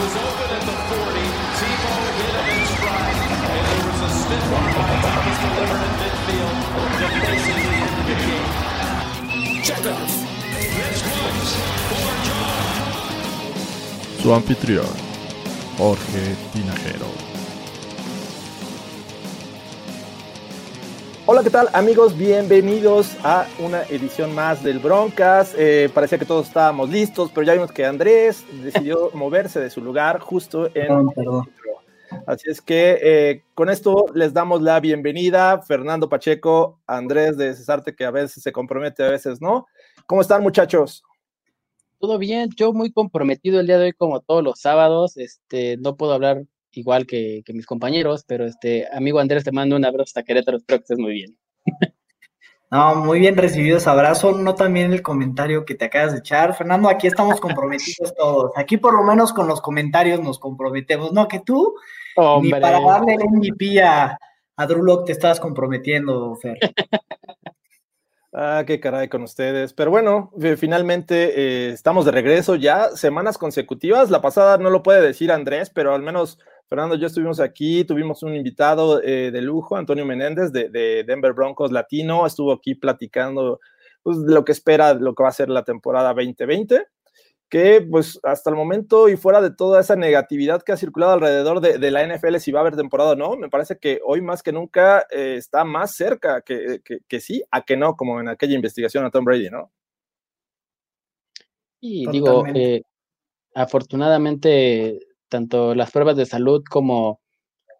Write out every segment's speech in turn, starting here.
was open at the 40. Tebow hit him in stride. And there was a stiff arm by Thomas delivered in midfield the game. Check for John. Su anfitrión, Jorge Tinajero. Hola, ¿qué tal amigos? Bienvenidos a una edición más del Broncas. Eh, parecía que todos estábamos listos, pero ya vimos que Andrés decidió moverse de su lugar justo en... Perdón, perdón. Así es que eh, con esto les damos la bienvenida. Fernando Pacheco, Andrés de Cesarte, que a veces se compromete, a veces no. ¿Cómo están muchachos? Todo bien, yo muy comprometido el día de hoy como todos los sábados, este, no puedo hablar igual que, que mis compañeros, pero este, amigo Andrés, te mando un abrazo hasta Querétaro, espero que estés muy bien. No, muy bien recibidos. Abrazo. No también el comentario que te acabas de echar. Fernando, aquí estamos comprometidos todos. Aquí por lo menos con los comentarios nos comprometemos. No, que tú ni para darle el MVP a, a Drew Lock te estabas comprometiendo, Fer. Ah, qué caray con ustedes. Pero bueno, eh, finalmente eh, estamos de regreso ya, semanas consecutivas. La pasada no lo puede decir Andrés, pero al menos Fernando yo estuvimos aquí, tuvimos un invitado eh, de lujo, Antonio Menéndez de, de Denver Broncos Latino, estuvo aquí platicando pues, de lo que espera, lo que va a ser la temporada 2020 que pues hasta el momento y fuera de toda esa negatividad que ha circulado alrededor de, de la NFL, si va a haber temporada o no, me parece que hoy más que nunca eh, está más cerca que, que, que, sí a que no, como en aquella investigación a Tom Brady, ¿no? y digo, eh, afortunadamente, tanto las pruebas de salud como,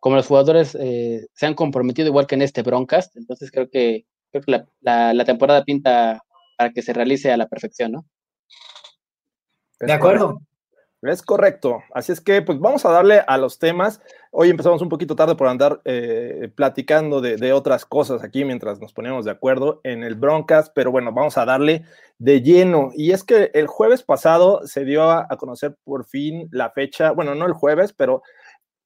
como los jugadores eh, se han comprometido igual que en este Broncast, entonces creo que, creo que la temporada pinta para que se realice a la perfección, ¿no? De acuerdo. Es correcto. Así es que, pues vamos a darle a los temas. Hoy empezamos un poquito tarde por andar eh, platicando de, otras cosas aquí mientras nos poníamos de acuerdo en el Broncas, pero bueno, vamos a darle de lleno. Y es que el jueves pasado se dio a, a conocer por fin la fecha, bueno, no el jueves, pero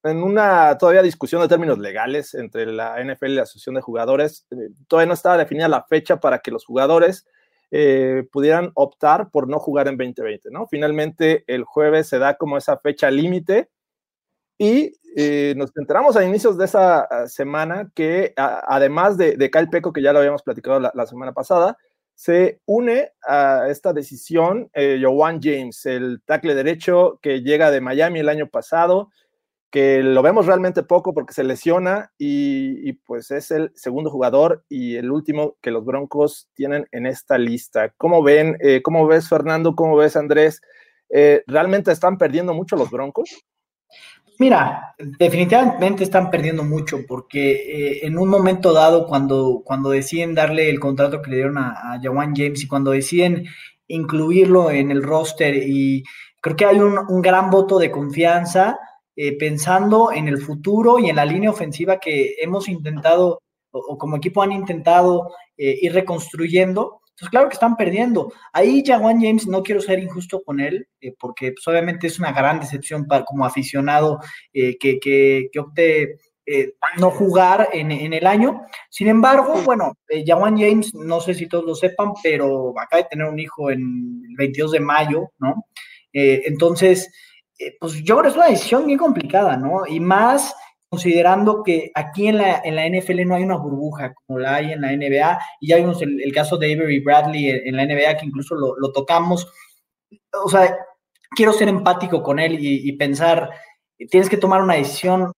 en una todavía discusión de términos legales entre la NFL y la Asociación de Jugadores, eh, todavía no estaba definida la fecha para que los jugadores eh, pudieran optar por no jugar en 2020, ¿no? Finalmente el jueves se da como esa fecha límite y eh, nos enteramos a inicios de esa uh, semana que además de, de, Kyle Peco, que ya lo habíamos platicado la, la, semana pasada, se une a esta decisión eh, Joan James, el tackle derecho que llega de Miami el año pasado, que lo vemos realmente poco porque se lesiona y, pues es el segundo jugador y el último que los Broncos tienen en esta lista. ¿Cómo ven? Eh, ¿Cómo ves, Fernando? ¿Cómo ves, Andrés? Eh, ¿Realmente están perdiendo mucho los Broncos? Mira, definitivamente están perdiendo mucho porque eh, en un momento dado, cuando, cuando deciden darle el contrato que le dieron a, a Jawan James y cuando deciden incluirlo en el roster y creo que hay un gran voto de confianza eh, pensando en el futuro y en la línea ofensiva que hemos intentado o, como equipo han intentado eh, ir reconstruyendo. Entonces, claro que están perdiendo. Ahí Jawan James, no quiero ser injusto con él, eh, porque pues, obviamente es una gran decepción para, como aficionado que, que, opte no jugar en, en, el año. Sin embargo, bueno, Jawan James, no sé si todos lo sepan, pero acaba de tener un hijo en el 22 de mayo, ¿no? Entonces, eh, pues yo creo que es una decisión bien complicada, ¿no? Y más considerando que aquí en la, en la NFL no hay una burbuja como la hay en la NBA, y ya vimos el, caso de Avery Bradley en, en, la NBA, que incluso lo, lo, tocamos. O sea, quiero ser empático con él y, y, pensar, tienes que tomar una decisión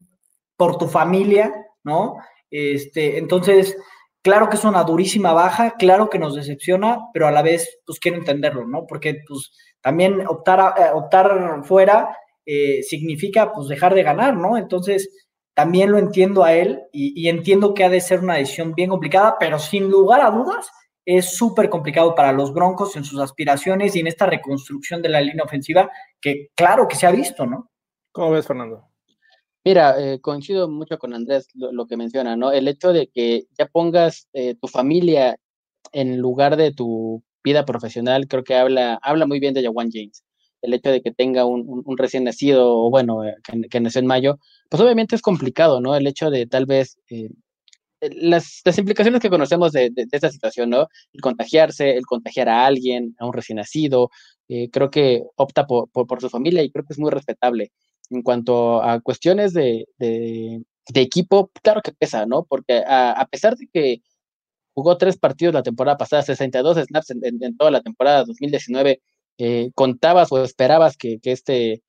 por tu familia, ¿no? Este, entonces, claro que es una durísima baja, claro que nos decepciona, pero a la vez, pues quiero entenderlo, ¿no? Porque, pues, también optar, eh, optar fuera eh, significa, pues, dejar de ganar, ¿no? Entonces, también lo entiendo a él y, y, entiendo que ha de ser una decisión bien complicada, pero sin lugar a dudas es súper complicado para los Broncos en sus aspiraciones y en esta reconstrucción de la línea ofensiva que claro que se ha visto, ¿no? ¿Cómo ves, Fernando? Mira, eh, coincido mucho con Andrés lo, que menciona, ¿no? El hecho de que ya pongas eh, tu familia en lugar de tu vida profesional, creo que habla, habla muy bien de Jawan James. El hecho de que tenga un, recién nacido, o bueno, eh, que, nació en mayo, pues obviamente es complicado, ¿no? El hecho de tal vez las, las, implicaciones que conocemos de, de, esta situación, ¿no? El contagiarse, el contagiar a alguien, a un recién nacido, creo que opta por, por, su familia y creo que es muy respetable en cuanto a cuestiones de, equipo, claro que pesa, ¿no? Porque a, pesar de que jugó tres partidos la temporada pasada, 62 snaps en, toda la temporada 2019, eh, contabas o esperabas que, este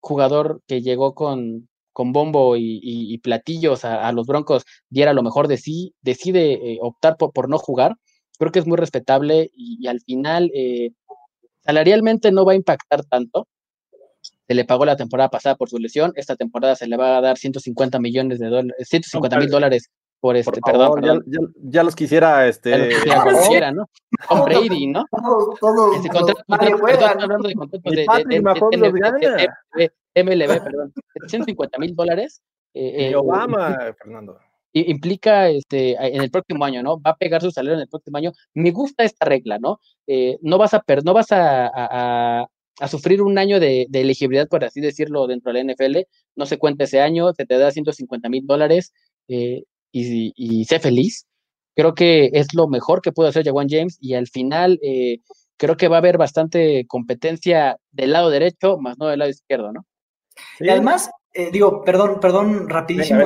jugador que llegó con, con bombo y, platillos a, los Broncos diera lo mejor de sí, decide eh, optar por, no jugar. Creo que es muy respetable y, al final eh, salarialmente no va a impactar tanto, se le pagó la temporada pasada por su lesión, esta temporada se le va a dar 150 millones de dólares, 150 mil dólares por este, perdón, Ya, los quisiera, este. Ya los quisiera, ¿no? Con Brady, ¿no? Todo, este contrato, perdón, hablando de contratos de, de, de, MLB, perdón, 150 mil dólares. Eh, eh, Obama, Fernando implica este, en el próximo año, ¿no? Va a pegar su salario en el próximo año. Me gusta esta regla, ¿no? Eh, no vas a per, no vas a, a sufrir un año de, elegibilidad, por así decirlo, dentro de la NFL, no se cuenta ese año, se te da 150 mil dólares eh, y, sé feliz. Creo que es lo mejor que puede hacer Jawan James y al final eh, creo que va a haber bastante competencia del lado derecho, más no del lado izquierdo, ¿no? Y además, eh, digo, perdón, perdón, rapidísimo.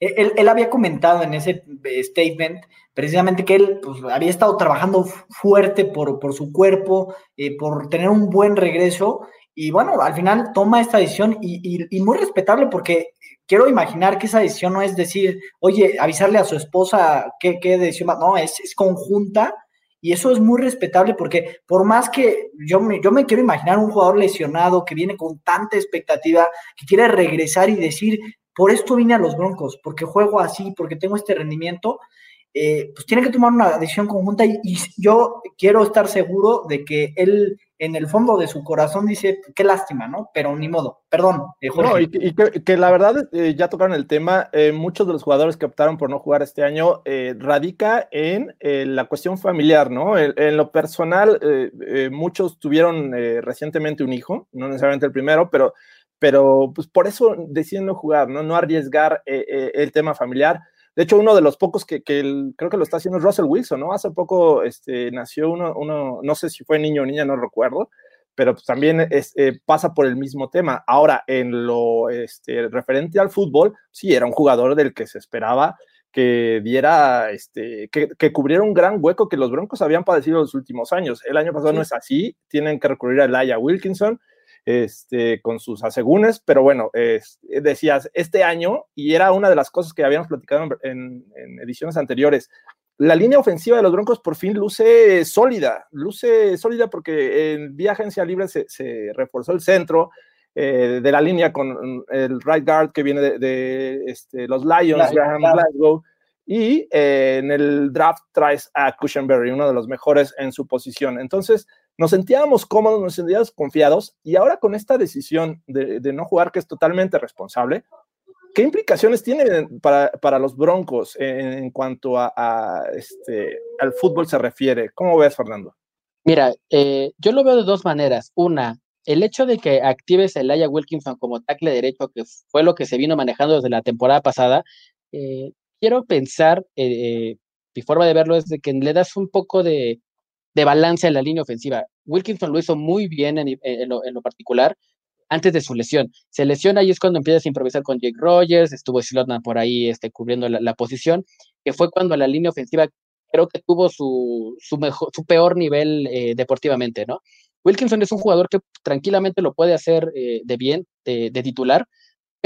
Él, había comentado en ese eh, statement precisamente que él pues, había estado trabajando fuerte por, por su cuerpo, eh, por tener un buen regreso. Y bueno, al final toma esta decisión y, y, muy respetable porque quiero imaginar que esa decisión no es decir, oye, avisarle a su esposa qué, qué decisión va. No, es, es conjunta y eso es muy respetable porque por más que yo me, yo me quiero imaginar un jugador lesionado que viene con tanta expectativa, que quiere regresar y decir, por esto vine a los Broncos, porque juego así, porque tengo este rendimiento, eh, pues tiene que tomar una decisión conjunta y, yo quiero estar seguro de que él en el fondo de su corazón dice, qué lástima, ¿no? Pero ni modo, perdón. Eh, no, y, que, la verdad, eh, ya tocaron el tema, muchos de los jugadores que optaron por no jugar este año radica en la cuestión familiar, ¿no? En, lo personal, muchos tuvieron recientemente un hijo, no necesariamente el primero, pero, pero pues por eso deciden no jugar, ¿no? No arriesgar el tema familiar de hecho, uno de los pocos que, creo que lo está haciendo es Russell Wilson, ¿no? Hace poco este, nació uno, uno, no sé si fue niño o niña, no recuerdo, pero pues también eh, pasa por el mismo tema. Ahora, en lo este, referente al fútbol, sí, era un jugador del que se esperaba que diera, este, que, cubriera un gran hueco que los Broncos habían padecido en los últimos años. El año pasado no es así, tienen que recurrir a Laia Wilkinson, este, con sus asegúnes, pero bueno, decías, este año, y era una de las cosas que habíamos platicado en, ediciones anteriores, la línea ofensiva de los Broncos por fin luce sólida, luce sólida porque en vía agencia libre se, reforzó el centro eh, de la línea con el right guard que viene de, este, los Lions, Graham Glasgow, y eh, en el draft traes a Cushenberry, uno de los mejores en su posición. Entonces, nos sentíamos cómodos, nos sentíamos confiados y ahora con esta decisión de, no jugar, que es totalmente responsable, ¿qué implicaciones tiene para, los Broncos en, cuanto a, este, al fútbol se refiere? ¿Cómo ves, Fernando? Mira, eh, yo lo veo de dos maneras. Una, el hecho de que actives a Elijah Wilkinson como tackle derecho, que fue lo que se vino manejando desde la temporada pasada, eh, quiero pensar, eh, mi forma de verlo es de que le das un poco de, de balance en la línea ofensiva. Wilkinson lo hizo muy bien en, lo, particular antes de su lesión. Se lesiona y es cuando empiezas a improvisar con Jake Rogers, estuvo Slotman por ahí este, cubriendo la, posición, que fue cuando la línea ofensiva creo que tuvo su, su, mejor, su peor nivel eh, deportivamente, ¿no? Wilkinson es un jugador que tranquilamente lo puede hacer eh, de bien, de, titular,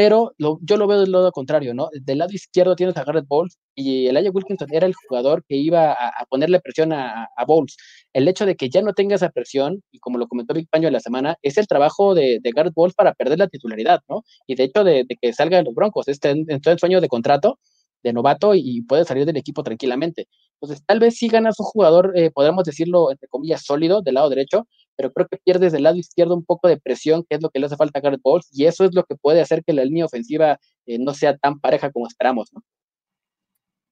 pero yo lo veo del lado contrario, ¿no? Del lado izquierdo tienes a Garrett Bowles y el Aya Wilkinson era el jugador que iba a, ponerle presión a, a, Bowles. El hecho de que ya no tenga esa presión, y como lo comentó Big Paño en la semana, es el trabajo de, de Garrett Bowles para perder la titularidad, ¿no? Y de hecho de, que salga de los Broncos, está en, en sueño de contrato, de novato y, puede salir del equipo tranquilamente. Entonces, tal vez sí ganas un jugador, eh, podríamos decirlo, entre comillas, sólido del lado derecho, pero creo que pierdes del lado izquierdo un poco de presión, que es lo que le hace falta a Garrett Bowles, y eso es lo que puede hacer que la línea ofensiva eh, no sea tan pareja como esperamos, ¿no?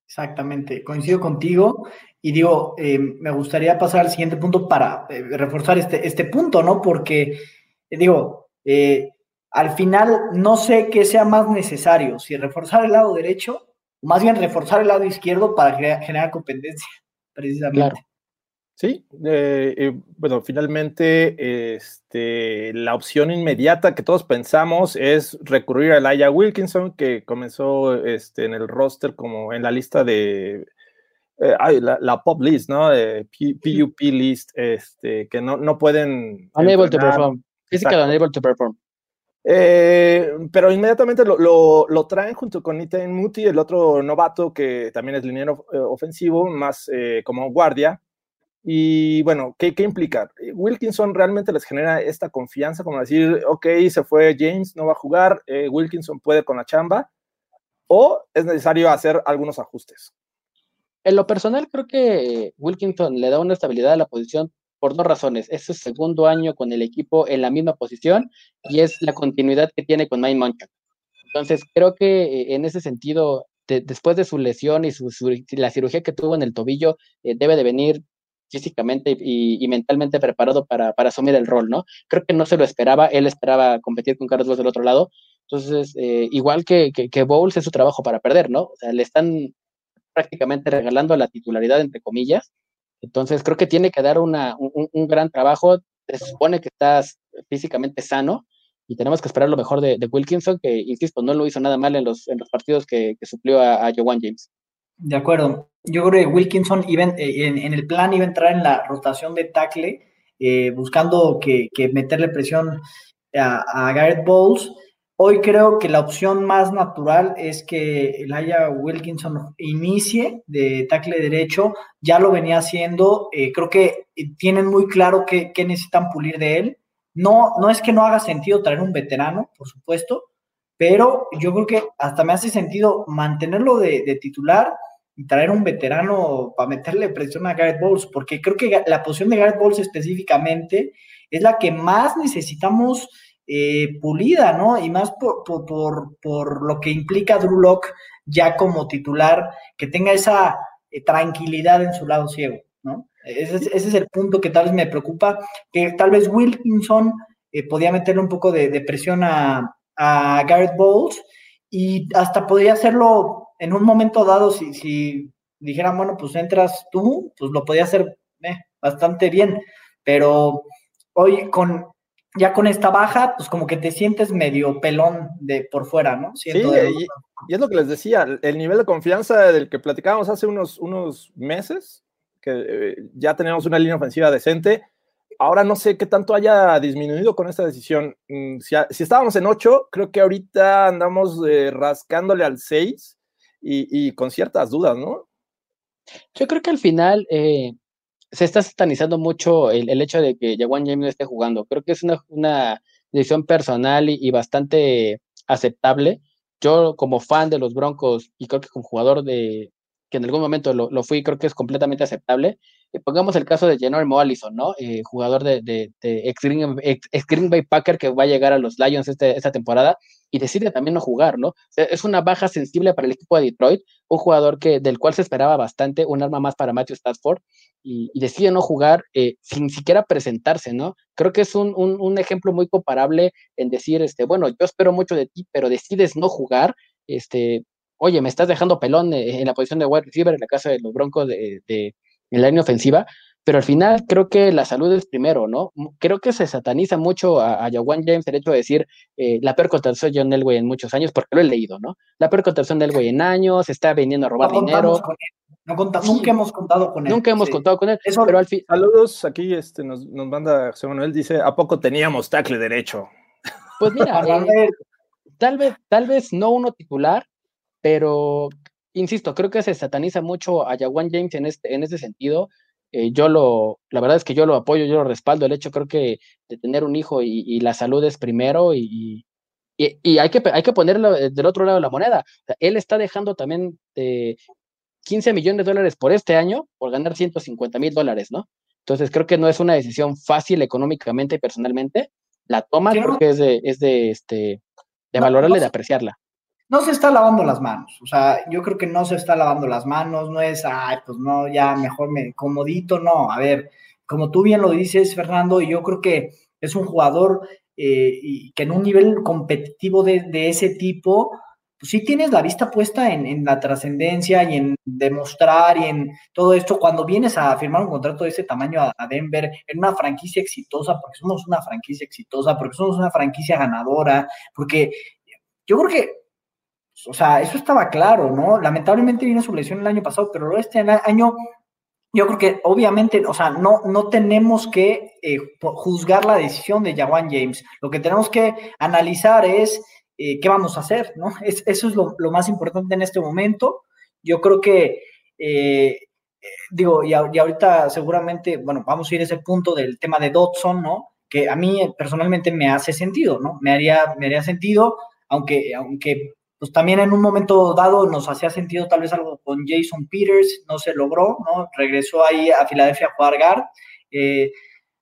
Exactamente, coincido contigo y digo, eh, me gustaría pasar al siguiente punto para eh, reforzar este, este punto, ¿no? Porque, digo, al final no sé qué sea más necesario, si reforzar el lado derecho o más bien reforzar el lado izquierdo para generar competencia, precisamente. Sí, eh, bueno, finalmente este, la opción inmediata que todos pensamos es recurrir a Laia Wilkinson, que comenzó este, en el roster como en la lista de eh, la, pop list, ¿no? De PUP list, este, que no, no pueden. Unable to perform. Physical unable to perform. Eh, pero inmediatamente lo, lo, traen junto con Ethan Muti, el otro novato que también es liniero ofensivo, más como guardia. Y bueno, ¿qué, ¿qué, implica? Wilkinson realmente les genera esta confianza, como decir, ok, se fue James, no va a jugar, eh, Wilkinson puede con la chamba, o es necesario hacer algunos ajustes. En lo personal, creo que Wilkinson le da una estabilidad a la posición por dos razones. Es su segundo año con el equipo en la misma posición y es la continuidad que tiene con Mike Munchak. Entonces, creo que eh, en ese sentido, después de su lesión y su, la cirugía que tuvo en el tobillo, eh, debe de venir físicamente y, mentalmente preparado para, asumir el rol, ¿no? Creo que no se lo esperaba, él esperaba competir con Carlos Vos del otro lado, entonces, eh, igual que, que, Bowles es su trabajo para perder, ¿no? O sea, le están prácticamente regalando la titularidad, entre comillas, entonces creo que tiene que dar una, un, gran trabajo, se supone que estás físicamente sano, y tenemos que esperar lo mejor de, Wilkinson, que, insisto, no lo hizo nada mal en los, en partidos que, suplió a, a Joan James. De acuerdo. Yo creo que Wilkinson iba eh, en, el plan iba a entrar en la rotación de tackle, eh, buscando que, meterle presión a, Garrett Bowles. Hoy creo que la opción más natural es que Elijah Wilkinson inicie de tackle derecho. Ya lo venía haciendo. Eh, creo que tienen muy claro qué, necesitan pulir de él. No, no es que no haga sentido traer un veterano, por supuesto, pero yo creo que hasta me hace sentido mantenerlo de titular y traer un veterano para meterle presión a Garrett Bowles, porque creo que la posición de Garrett Bowles específicamente es la que más necesitamos eh, pulida, ¿no? Y más por, por, lo que implica Drew Locke ya como titular, que tenga esa eh, tranquilidad en su lado ciego, ¿no? Ese es, el punto que tal vez me preocupa, que tal vez Wilkinson eh, podía meterle un poco de, presión a, a Garrett Bowles y hasta podría hacerlo en un momento dado, si, si dijeran, bueno, pues entras tú, pues lo podía hacer eh, bastante bien, pero hoy con ya con esta baja, pues como que te sientes medio pelón de por fuera, ¿no? sí, y, es lo que les decía, el nivel de confianza del que platicábamos hace unos, unos meses, que eh, ya tenemos una línea ofensiva decente, ahora no sé qué tanto haya disminuido con esta decisión. Mm, si, si estábamos en 8, creo que ahorita andamos eh, rascándole al 6 y, con ciertas dudas, ¿no? Yo creo que al final eh, se está satanizando mucho el, hecho de que Jawan James no esté jugando. Creo que es una, decisión personal y, bastante aceptable. Yo como fan de los Broncos y creo que como jugador de que en algún momento lo, lo fui, creo que es completamente aceptable. Eh, pongamos el caso de Mo Allison, ¿no? Eh, jugador de, de, ex, Green, Bay Packer que va a llegar a los Lions este, esta temporada y decide también no jugar, ¿no? es una baja sensible para el equipo de Detroit, un jugador que, del cual se esperaba bastante, un arma más para Matthew Stafford, y, decide no jugar eh, sin siquiera presentarse, ¿no? Creo que es un, un, ejemplo muy comparable en decir, este, bueno, yo espero mucho de ti, pero decides no jugar, este, oye, me estás dejando pelón en la posición de wide receiver en la casa de los Broncos de, de en la línea ofensiva, pero al final creo que la salud es primero, ¿no? Creo que se sataniza mucho a, a James el hecho de decir eh, la peor contratación de John Elway en muchos años, porque lo he leído, ¿no? La peor contratación de Elway en años, está viniendo a robar dinero. nunca hemos contado con él. Nunca hemos contado con él. pero al fin... Saludos, aquí este, nos, nos manda José Manuel, dice, ¿a poco teníamos tackle derecho? Pues mira, eh, tal, vez, tal vez no uno titular, pero insisto, creo que se sataniza mucho a Jawan James en este, en este sentido. Eh, yo lo, la verdad es que yo lo apoyo, yo lo respaldo. El hecho creo que de tener un hijo y, la salud es primero y, y, hay, que, hay que ponerlo del otro lado de la moneda. él está dejando también 15 millones de dólares por este año por ganar 150 mil dólares, ¿no? Entonces creo que no es una decisión fácil económicamente y personalmente. La toma creo que es de, es de, este, de No, valorarla no y de apreciarla. No se está lavando las manos. O sea, yo creo que no se está lavando las manos, no es, ay, pues no, ya mejor me comodito, no. A ver, como tú bien lo dices, Fernando, yo creo que es un jugador eh, que en un nivel competitivo de, ese tipo, pues sí tienes la vista puesta en, en la trascendencia y en demostrar y en todo esto. Cuando vienes a firmar un contrato de ese tamaño a, a Denver, en una franquicia exitosa, porque somos una franquicia exitosa, porque somos una franquicia ganadora, porque yo creo que o sea, eso estaba claro, ¿no? Lamentablemente vino su lesión el año pasado, pero este año yo creo que obviamente, o sea, no, no tenemos que eh, juzgar la decisión de Jawan James. Lo que tenemos que analizar es eh, qué vamos a hacer, ¿no? Es, eso es lo, lo, más importante en este momento. Yo creo que, eh, digo, y, y, ahorita seguramente, bueno, vamos a ir a ese punto del tema de Dodson, ¿no? Que a mí personalmente me hace sentido, ¿no? Me haría, me haría sentido, aunque, aunque pues también en un momento dado nos hacía sentido tal vez algo con Jason Peters, no se logró, ¿no? Regresó ahí a Filadelfia a jugar guard. Eh,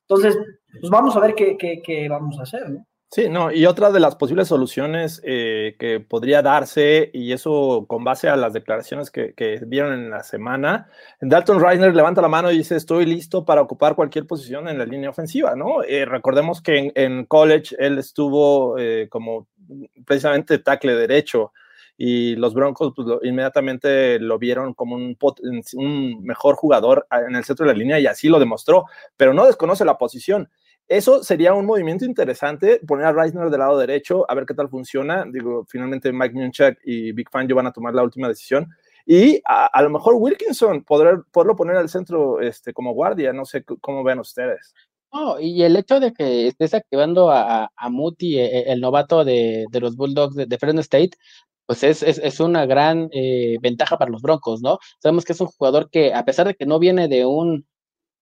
entonces, pues vamos a ver qué, qué, qué, vamos a hacer, ¿no? Sí, no, y otra de las posibles soluciones eh, que podría darse, y eso con base a las declaraciones que, que, vieron en la semana, Dalton Reisner levanta la mano y dice, estoy listo para ocupar cualquier posición en la línea ofensiva, ¿no? Eh, recordemos que en, college él estuvo como precisamente tackle derecho, y los Broncos pues, inmediatamente lo vieron como un, mejor jugador en el centro de la línea y así lo demostró, pero no desconoce la posición. Eso sería un movimiento interesante, poner a Reisner del lado derecho, a ver qué tal funciona. Digo, finalmente Mike Munchak y Big Fan van a tomar la última decisión. Y a, lo mejor Wilkinson, poder, poderlo poner al centro este, como guardia, no sé cómo ven ustedes. No, y el hecho de que estés activando a, a Muti, el, el novato de, de, los Bulldogs de, Fresno State, pues es, es, una gran eh, ventaja para los Broncos, ¿no? Sabemos que es un jugador que, a pesar de que no viene de un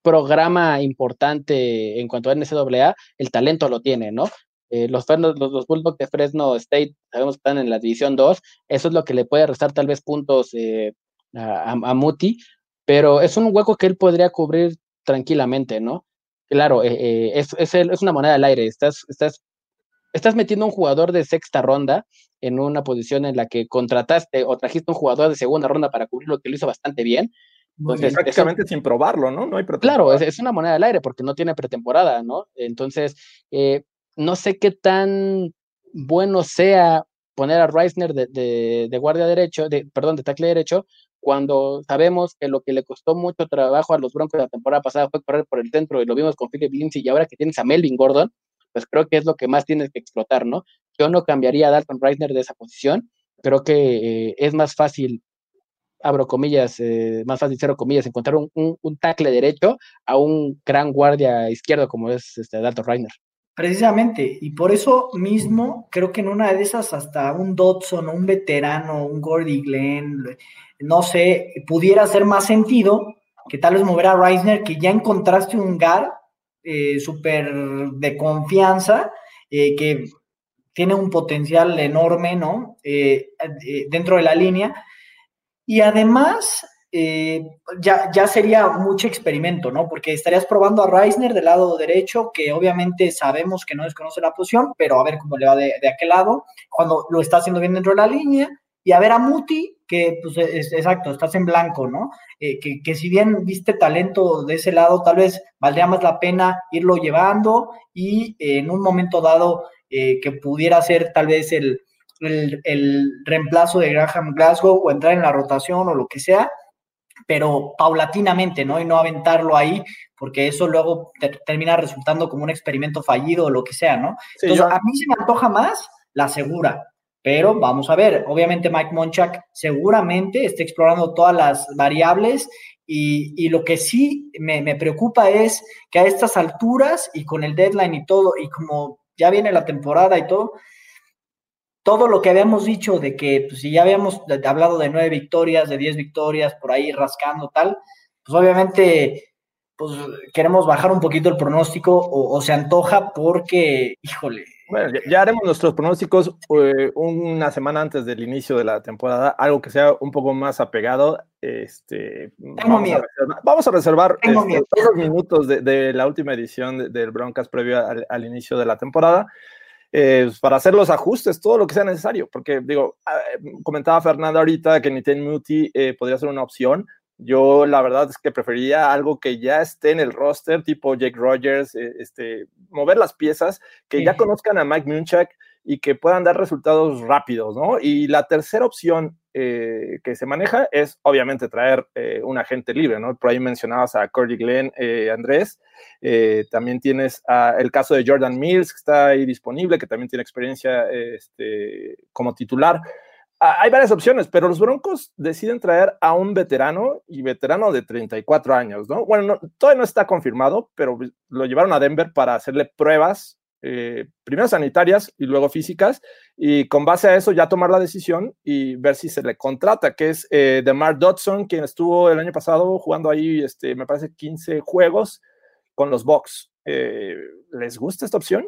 programa importante en cuanto a NCAA, el talento lo tiene, ¿no? Eh, los, los, los, Bulldogs de Fresno State sabemos que están en la División 2, eso es lo que le puede restar tal vez puntos eh, a, Muti, pero es un hueco que él podría cubrir tranquilamente, ¿no? Claro, eh, es, es, es, una moneda al aire, estás, estás, estás metiendo un jugador de sexta ronda en una posición en la que contrataste o trajiste un jugador de segunda ronda para cubrir lo que lo hizo bastante bien. Entonces, prácticamente sin probarlo, ¿no? No hay Claro, es, es, una moneda al aire porque no tiene pretemporada, ¿no? Entonces, eh, no sé qué tan bueno sea poner a Reisner de, de, de, guardia derecho, de, perdón, de tackle derecho, cuando sabemos que lo que le costó mucho trabajo a los Broncos la temporada pasada fue correr por el centro y lo vimos con Philip Lindsay y ahora que tienes a Melvin Gordon, pues creo que es lo que más tienes que explotar, ¿no? Yo no cambiaría a Dalton Reisner de esa posición, creo que eh, es más fácil, abro comillas, eh, más fácil, cero comillas, encontrar un, un, un, tackle derecho a un gran guardia izquierdo como es este Dalton Reisner. Precisamente, y por eso mismo creo que en una de esas hasta un Dodson, un veterano, un Gordy Glenn, no sé, pudiera hacer más sentido que tal vez mover a Reisner, que ya encontraste un GAR eh, súper de confianza, eh, que tiene un potencial enorme, ¿no? Eh, dentro de la línea. Y además, ya, ya sería mucho experimento, ¿no? Porque estarías probando a Reisner del lado derecho, que obviamente sabemos que no desconoce la posición, pero a ver cómo le va de, de aquel lado, cuando lo está haciendo bien dentro de la línea, y a ver a Muti, que pues es, exacto, estás en blanco, ¿no? Eh, que, que, si bien viste talento de ese lado, tal vez valdría más la pena irlo llevando y eh, en un momento dado eh, que pudiera ser tal vez el, el, el, reemplazo de Graham Glasgow o entrar en la rotación o lo que sea, pero paulatinamente, ¿no? Y no aventarlo ahí, porque eso luego te, termina resultando como un experimento fallido o lo que sea, ¿no? Sí, Entonces, yo... a mí se me antoja más la segura, pero vamos a ver, obviamente Mike Monchak seguramente está explorando todas las variables y, y lo que sí me, me, preocupa es que a estas alturas y con el deadline y todo, y como ya viene la temporada y todo, todo lo que habíamos dicho de que pues, si ya habíamos hablado de nueve victorias, de diez victorias, por ahí rascando tal, pues obviamente pues queremos bajar un poquito el pronóstico o, o se antoja porque, híjole, Bueno, ya, haremos nuestros pronósticos eh, una semana antes del inicio de la temporada, algo que sea un poco más apegado. Este, vamos, a reservar, vamos, a reservar, este, todos los minutos de, la última edición del Broncas previo al, inicio de la temporada. Eh, para hacer los ajustes, todo lo que sea necesario, porque digo, ah, comentaba Fernando ahorita que Niten Muti eh, podría ser una opción, yo la verdad es que preferiría algo que ya esté en el roster, tipo Jake Rogers, eh, este, mover las piezas, que ya conozcan a Mike Munchak y que puedan dar resultados rápidos, ¿no? Y la tercera opción eh, que se maneja es obviamente traer eh, un agente libre, ¿no? Por ahí mencionabas a Cordy Glenn, Andrés, también tienes el caso de Jordan Mills, que está ahí disponible, que también tiene experiencia este, como titular. Ah, hay varias opciones, pero los Broncos deciden traer a un veterano y veterano de 34 años, ¿no? Bueno, todavía no está confirmado, pero lo llevaron a Denver para hacerle pruebas, eh, primero sanitarias y luego físicas, y con base a eso ya tomar la decisión y ver si se le contrata, que es eh, DeMar Dodson, quien estuvo el año pasado jugando ahí, este, me parece, 15 juegos con los Bucks. Eh, ¿Les gusta esta opción?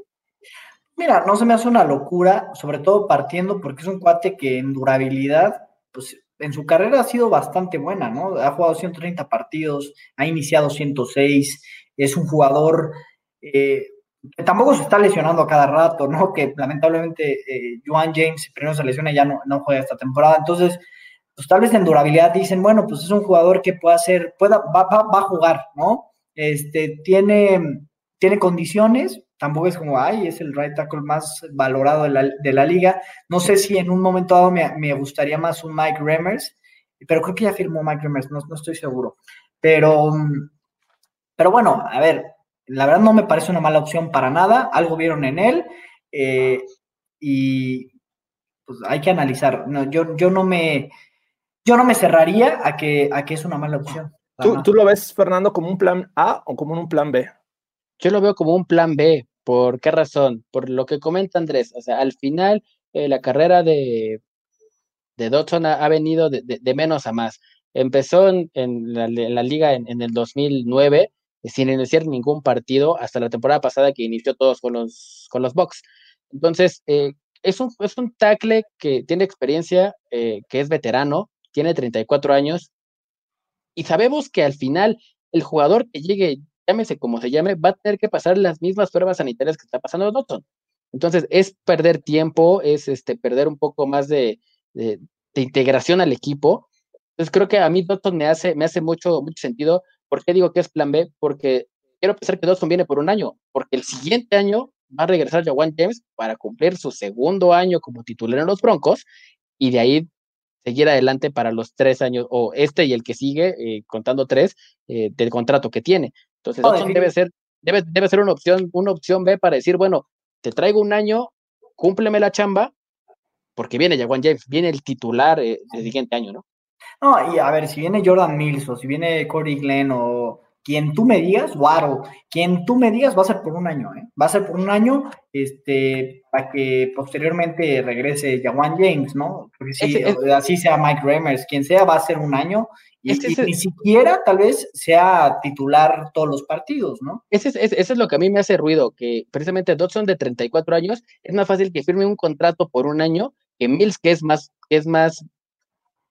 Mira, no se me hace una locura, sobre todo partiendo porque es un cuate que en durabilidad, pues en su carrera ha sido bastante buena, ¿no? Ha jugado 130 partidos, ha iniciado 106, es un jugador eh, que tampoco se está lesionando a cada rato, ¿no? Que lamentablemente eh, Joan James primero se lesiona y ya no, no juega esta temporada. Entonces, pues tal vez en durabilidad dicen, bueno, pues es un jugador que puede hacer, pueda, va, va, va a jugar, ¿no? Este, tiene, tiene condiciones, tampoco es como, ay, es el right tackle más valorado de la, liga. No sé si en un momento dado me, gustaría más un Mike Remmers, pero creo que ya firmó Mike Remmers, no, estoy seguro. Pero, pero bueno, a ver, la verdad no me parece una mala opción para nada, algo vieron en él eh, y pues hay que analizar. No, yo, yo, no me, yo no me cerraría a que, a que es una mala opción. ¿Tú, ¿Tú lo ves, Fernando, como un plan A o como un plan B? Yo lo veo como un plan B. ¿Por qué razón? Por lo que comenta Andrés. O sea, al final eh, la carrera de, de Dodson ha, venido de, menos a más. Empezó en, la, liga en, el 2009 eh, sin iniciar ningún partido hasta la temporada pasada que inició todos con los, con los Bucks. Entonces, eh, es, un, es un tackle que tiene experiencia, que es veterano, tiene 34 años y sabemos que al final el jugador que llegue llámese como se llame, va a tener que pasar las mismas pruebas sanitarias que está pasando Dotson. Entonces, es perder tiempo, es este, perder un poco más de, integración al equipo. Entonces, creo que a mí Dotson me hace, me hace mucho, mucho sentido. ¿Por qué digo que es plan B? Porque quiero pensar que Dotson viene por un año, porque el siguiente año va a regresar Jawan James para cumplir su segundo año como titular en los Broncos y de ahí seguir adelante para los tres años, o este y el que sigue, eh, contando tres, eh, del contrato que tiene. Entonces, debe ser, debe, debe ser una opción, una opción B para decir, bueno, te traigo un año, cúmpleme la chamba, porque viene Jaguan James, viene el titular eh, del siguiente año, ¿no? No, y a ver, si viene Jordan Mills o si viene Corey Glenn o quien tú me digas, Waro, quien tú me digas va a ser por un año, ¿eh? Va a ser por un año, este, para que posteriormente regrese Jawan James, ¿no? Porque si así sea Mike Remers, quien sea, va a ser un año y, ni siquiera tal vez sea titular todos los partidos, ¿no? Ese es, eso es lo que a mí me hace ruido, que precisamente Dodson de 34 años es más fácil que firme un contrato por un año que Mills, que es más, que es más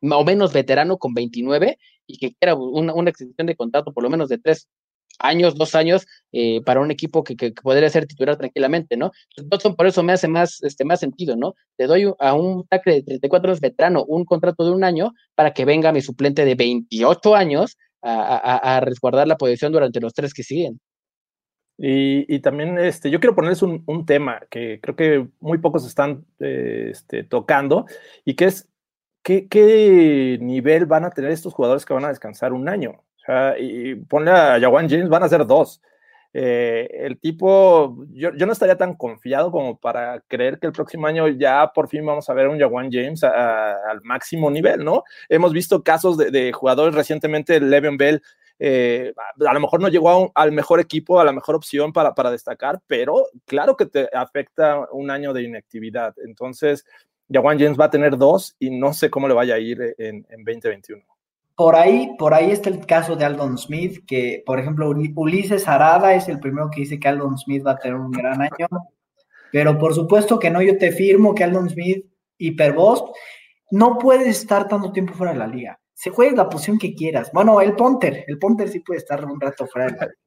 o menos veterano con 29 y que quiera una, una extensión de contrato por lo menos de tres años, dos años, eh, para un equipo que, que, podría ser titular tranquilamente, ¿no? Dodson por eso me hace más, este, más sentido, ¿no? Le doy a un tackle de 34 años veterano un contrato de un año para que venga mi suplente de 28 años a, a, resguardar la posición durante los tres que siguen. Y, y, también este, yo quiero ponerles un, un, tema que creo que muy pocos están eh, este, tocando y que es ¿qué, nivel van a tener estos jugadores que van a descansar un año? O sea, y ponle a Jawan James, van a ser dos. Eh, el tipo, yo, no estaría tan confiado como para creer que el próximo año ya por fin vamos a ver un Jawan James al máximo nivel, ¿no? Hemos visto casos de, jugadores recientemente, Le'Veon Bell, eh, a lo mejor no llegó al mejor equipo, a la mejor opción para, para destacar, pero claro que te afecta un año de inactividad. Entonces, Jawan James va a tener dos y no sé cómo le vaya a ir en, 2021. Por ahí, por ahí está el caso de Aldon Smith, que por ejemplo Ulises Arada es el primero que dice que Aldon Smith va a tener un gran año. Pero por supuesto que no, yo te firmo que Aldon Smith, hiperbost, no puede estar tanto tiempo fuera de la liga. Se juega la posición que quieras. Bueno, el punter, el punter sí puede estar un rato fuera de la liga.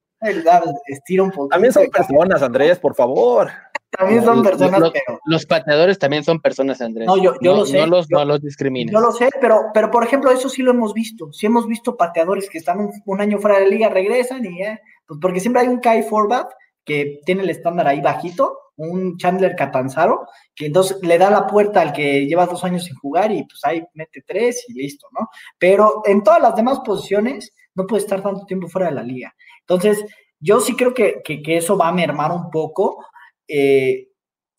También son personas, Andrés, por favor. También son personas, Los- pero. Los pateadores también son personas, Andrés. No, yo- yo lo sé, No los, yo- no los discrimines. Yo lo sé, pero, pero por ejemplo, eso sí lo hemos visto. Sí hemos visto pateadores que están un, un año fuera de la liga, regresan y eh, pues porque siempre hay un Kai Forbat que tiene el estándar ahí bajito, un Chandler Catanzaro, que entonces le da la puerta al que lleva dos años sin jugar y pues ahí mete tres y listo, ¿no? Pero en todas las demás posiciones no puede estar tanto tiempo fuera de la liga. Entonces, yo sí creo que, que- que eso va a mermar un poco. Eh,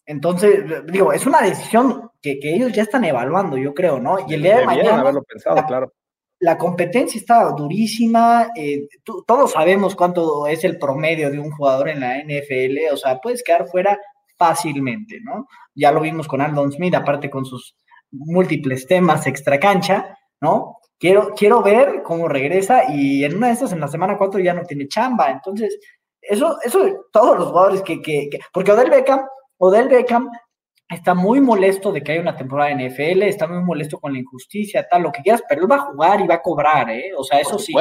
entonces, digo, es una decisión que, que ellos ya están evaluando, yo creo, ¿no? Y el día de mañana haberlo pensado, la- claro. la competencia está durísima. eh, tú- todos sabemos cuánto es el promedio de un jugador en la NFL. O sea, puedes quedar fuera fácilmente, ¿no? Ya lo vimos con Aldon Smith, aparte con sus múltiples temas extra cancha, ¿no? Quiero, quiero ver cómo regresa y en una de estas, en la semana 4, ya no tiene chamba. Entonces, eso, eso, todos los jugadores que, que, que- porque Odell Beckham, Odell Beckham está muy molesto de que haya una temporada en NFL, está muy molesto con la injusticia, tal, lo que quieras, pero él va a jugar y va a cobrar, ¿eh? O sea, eso Por sí,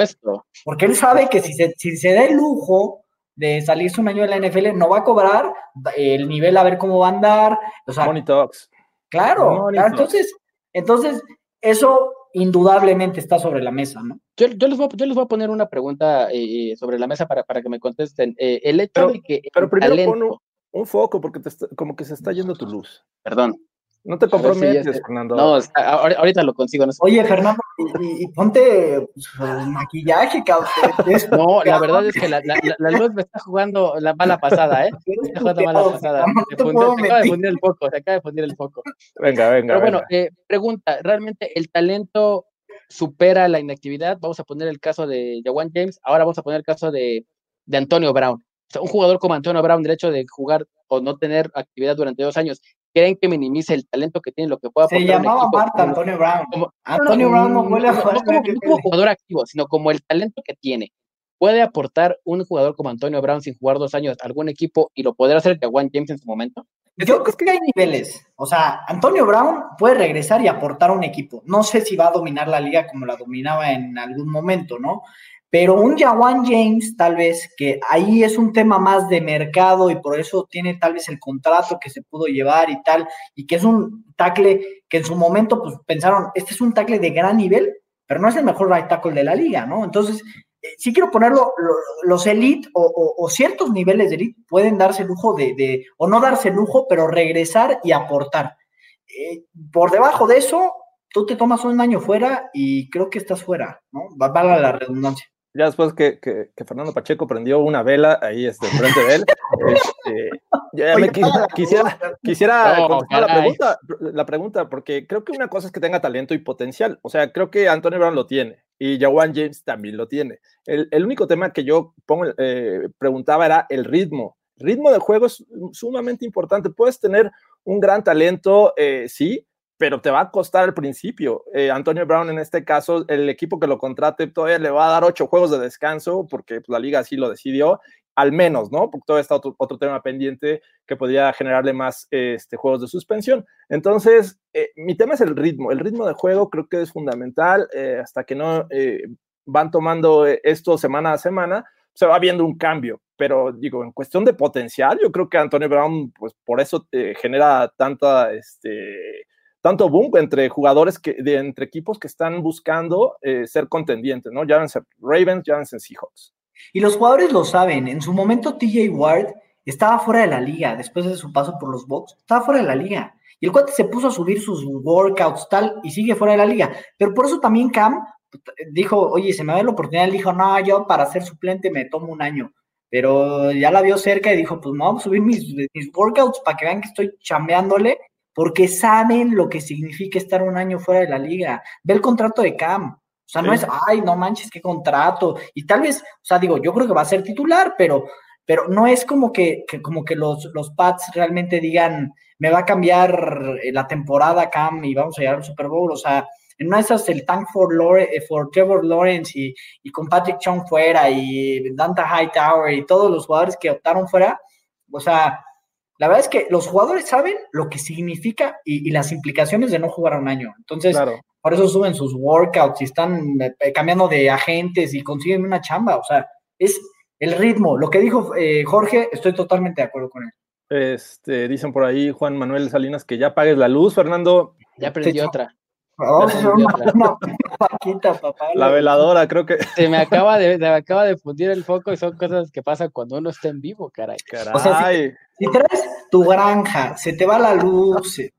porque él sabe que si se, si se da el lujo de salirse un año de la NFL, no va a cobrar el nivel a ver cómo va a andar, o sea, Money Talks. claro, Money claro, talks. entonces, entonces, eso indudablemente está sobre la mesa, ¿no? Yo, yo les, voy, a- yo les voy a poner una pregunta eh, sobre la mesa para, para que me contesten. Eh, el hecho Pero- de que Pero primero talento, pon un, un foco, porque te está- como que se está yendo tu luz. perdón, No te si comprometes. Fernando. no, está- ahorita lo consigo. No, sé. Oye, Fernando, y, ponte pues, maquillaje, cabrón. No, la verdad es que la, la- luz me está jugando la mala pasada, ¿eh? Me está jugando mala pasada. Se, acaba de fundir el foco, se acaba de fundir el foco. Venga, venga. Pero bueno, venga. eh, pregunta, ¿realmente el talento supera la inactividad? Vamos a poner el caso de Jawan James, ahora vamos a poner el caso de, de Antonio Brown. O sea, un jugador como Antonio Brown, el hecho de jugar o no tener actividad durante dos años, ¿creen que minimiza el talento que tiene, lo que pueda Se aportar un llamaba? Marta Como- Antonio Brown. como- Antonio Brown no no, jugar no como, no jugador activo, sino como el talento que tiene. ¿Puede aportar un jugador como Antonio Brown sin jugar dos años a algún equipo y lo podrá hacer Jawan James en su momento? Yo creo que hay niveles. O sea, Antonio Brown puede regresar y aportar un equipo. No sé si va a dominar la liga como la dominaba en algún momento, ¿no? Pero un Jawan James, tal vez, que ahí es un tema más de mercado y por eso tiene tal vez el contrato que se pudo llevar y tal, y que es un tackle que en su momento pues pensaron, este es un tackle de gran nivel, pero no es el mejor right tackle de la liga, ¿no? Entonces, sí quiero ponerlo, lo- los elite o, ciertos niveles de elite pueden darse lujo de, o no darse lujo, pero regresar y aportar. Eh, por debajo de eso, tú te tomas un año fuera y creo que estás fuera, ¿no? Va- Valga la redundancia. Ya después que, que- que Fernando Pacheco prendió una vela ahí este, enfrente de él, este, ya Oye, me quisiera, quisiera, quisiera No, contestar la pregunta, la pregunta, porque creo que una cosa es que tenga talento y potencial. O sea, creo que Antonio Brown lo tiene y Jawan James también lo tiene. El, el único tema que yo pongo, eh, preguntaba era el ritmo. Ritmo de juego es sumamente importante. Puedes tener un gran talento, eh, sí, pero te va a costar al principio. Eh, Antonio Brown, en este caso, el equipo que lo contrate todavía le va a dar ocho juegos de descanso, porque pues, la liga así lo decidió, al menos, ¿no? Porque todavía está otro, otro tema pendiente que podría generarle más eh, este, juegos de suspensión. Entonces, eh, mi tema es el ritmo. El ritmo de juego creo que es fundamental. eh, hasta que no eh, van tomando eh, esto semana a semana, se va viendo un cambio. Pero digo, en cuestión de potencial, yo creo que Antonio Brown, pues por eso genera tanta, este, tanto boom entre jugadores que, de, entre equipos que están buscando eh, ser contendientes, ¿no? Llámense Ravens, llámense Seahawks. Y los jugadores lo saben. En su momento, TJ Ward estaba fuera de la liga después de su paso por los Bucks. Estaba fuera de la liga. Y el cuate se puso a subir sus workouts, tal, y sigue fuera de la liga. Pero por eso también Cam dijo, oye, se me da la oportunidad. Él dijo, no, yo para ser suplente me tomo un año. Pero ya la vio cerca y dijo, pues no, vamos a subir mis, mis workouts para que vean que estoy chambeándole, porque saben lo que significa estar un año fuera de la liga. Ve el contrato de Cam. O sea, no es, ay, no manches, qué contrato. Y tal vez, o sea, digo, yo creo que va a ser titular, pero, pero no es como que, que como que los, los Pats realmente digan, me va a cambiar la temporada Cam y vamos a llegar al Super Bowl. O sea, en una de esas el tank for, Lore, for Trevor Lawrence y, y con Patrick Chung fuera y Danta Hightower y todos los jugadores que optaron fuera, o sea, La verdad es que los jugadores saben lo que significa y, y las implicaciones de no jugar a un año. Entonces, Claro. por eso suben sus workouts y están eh, cambiando de agentes y consiguen una chamba. O sea, es el ritmo. Lo que dijo eh, Jorge, estoy totalmente de acuerdo con él. Este, dicen por ahí Juan Manuel Salinas que ya pagues la luz, Fernando. Ya Sí, otra. Vamos a hacer entendí una, otra. una- una vaquita, papá. La veladora, creo que. Se me acaba de, me acaba de fundir el foco y son cosas que pasan cuando uno está en vivo, caray. Caray. O sea, Si traes tu granja, se te va la luz, se-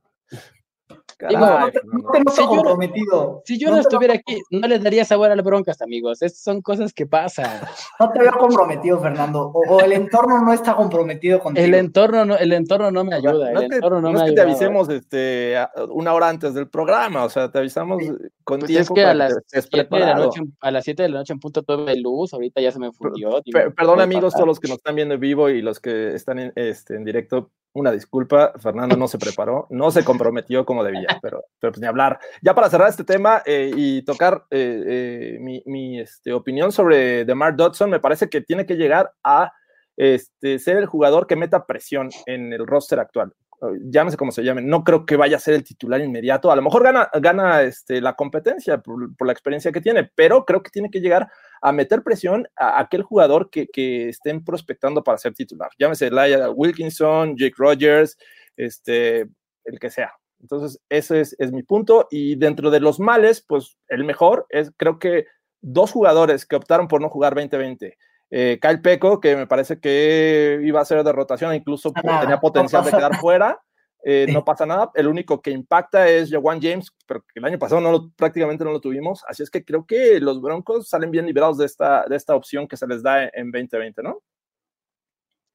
caray, no te, no te Si yo no- comprometido. Si yo No no, te estuviera aquí, no les daría sabor al broncas, amigos. Estas son cosas que pasan. No te veo comprometido, Fernando. O, o el entorno no está comprometido contigo. El entorno no, el entorno no me ayuda. No el es que, entorno no, no me es que te avisemos este, a- una hora antes del programa, o sea, te avisamos con Pues es tiempo que a las, que estés 7 de la noche, a las 7 de la noche en punto tuve luz, ahorita ya se me fundió. Per- perdón amigos, pasar. todos los que nos están viendo en vivo y los que están en, este, en directo, una disculpa, Fernando no se preparó, no se comprometió como debía, pero, pero pues ni hablar. Ya para cerrar este tema eh, y tocar eh, eh, mi, mi, este, opinión sobre DeMar Dodson, me parece que tiene que llegar a este, ser el jugador que meta presión en el roster actual. Llámese como se llame, no creo que vaya a ser el titular inmediato. A lo mejor gana, gana este, la competencia por, por la experiencia que tiene, pero creo que tiene que llegar a meter presión a aquel jugador que, que estén prospectando para ser titular. Llámese Laia Wilkinson, Jake Rogers, este, el que sea. Entonces, ese es, es mi punto. Y dentro de los males, pues el mejor es, creo que dos jugadores que optaron por no jugar 2020. Eh, Kyle Peco, que me parece que iba a ser de rotación, incluso nada, tenía no potencial de quedar fuera. Eh, Sí. No pasa nada. El único que impacta es Jawan James, pero que el año pasado no lo- prácticamente no lo tuvimos. Así es que creo que los Broncos salen bien liberados de esta, de esta opción que se les da en, en 2020, ¿no?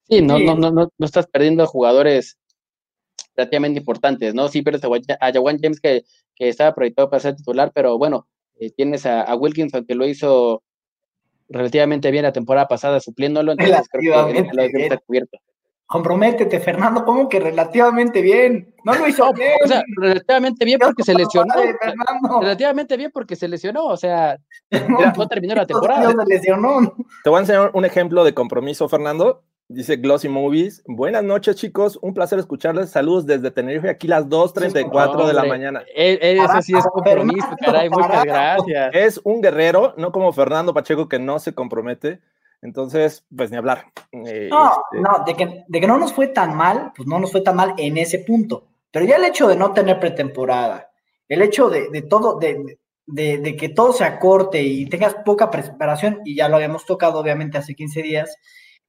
Sí, no, Sí. no, no, no, no estás perdiendo jugadores relativamente importantes, ¿no? Sí pierdes a Wa- a Jawan James que, que estaba proyectado para ser titular, pero bueno, eh, tienes a, a Wilkinson que lo hizo relativamente bien la temporada pasada supliéndolo, entonces creo que lo cubierto. Comprométete, Fernando, ¿cómo que relativamente bien? No lo hizo bien. O sea, relativamente bien porque se lesionó. Relativamente bien porque se lesionó, o sea, no terminó la temporada. Se lesionó. Te voy a enseñar un ejemplo de compromiso, Fernando. Dice Glossy Movies. Buenas noches, chicos. Un placer escucharles. Saludos desde Tenerife, aquí las 2.34 de la mañana. e- e- Eso sí es Carajo, compromiso, Fernando, caray, muchas carajo. gracias. Es un guerrero, no como Fernando Pacheco que no se compromete. Entonces, pues ni hablar. Eh, No, este, no, de que, de que no nos fue tan mal, pues no nos fue tan mal en ese punto. Pero ya el hecho de no tener pretemporada, el hecho de, de todo, de, de, de que todo se acorte y tengas poca preparación, y ya lo habíamos tocado obviamente hace 15 días,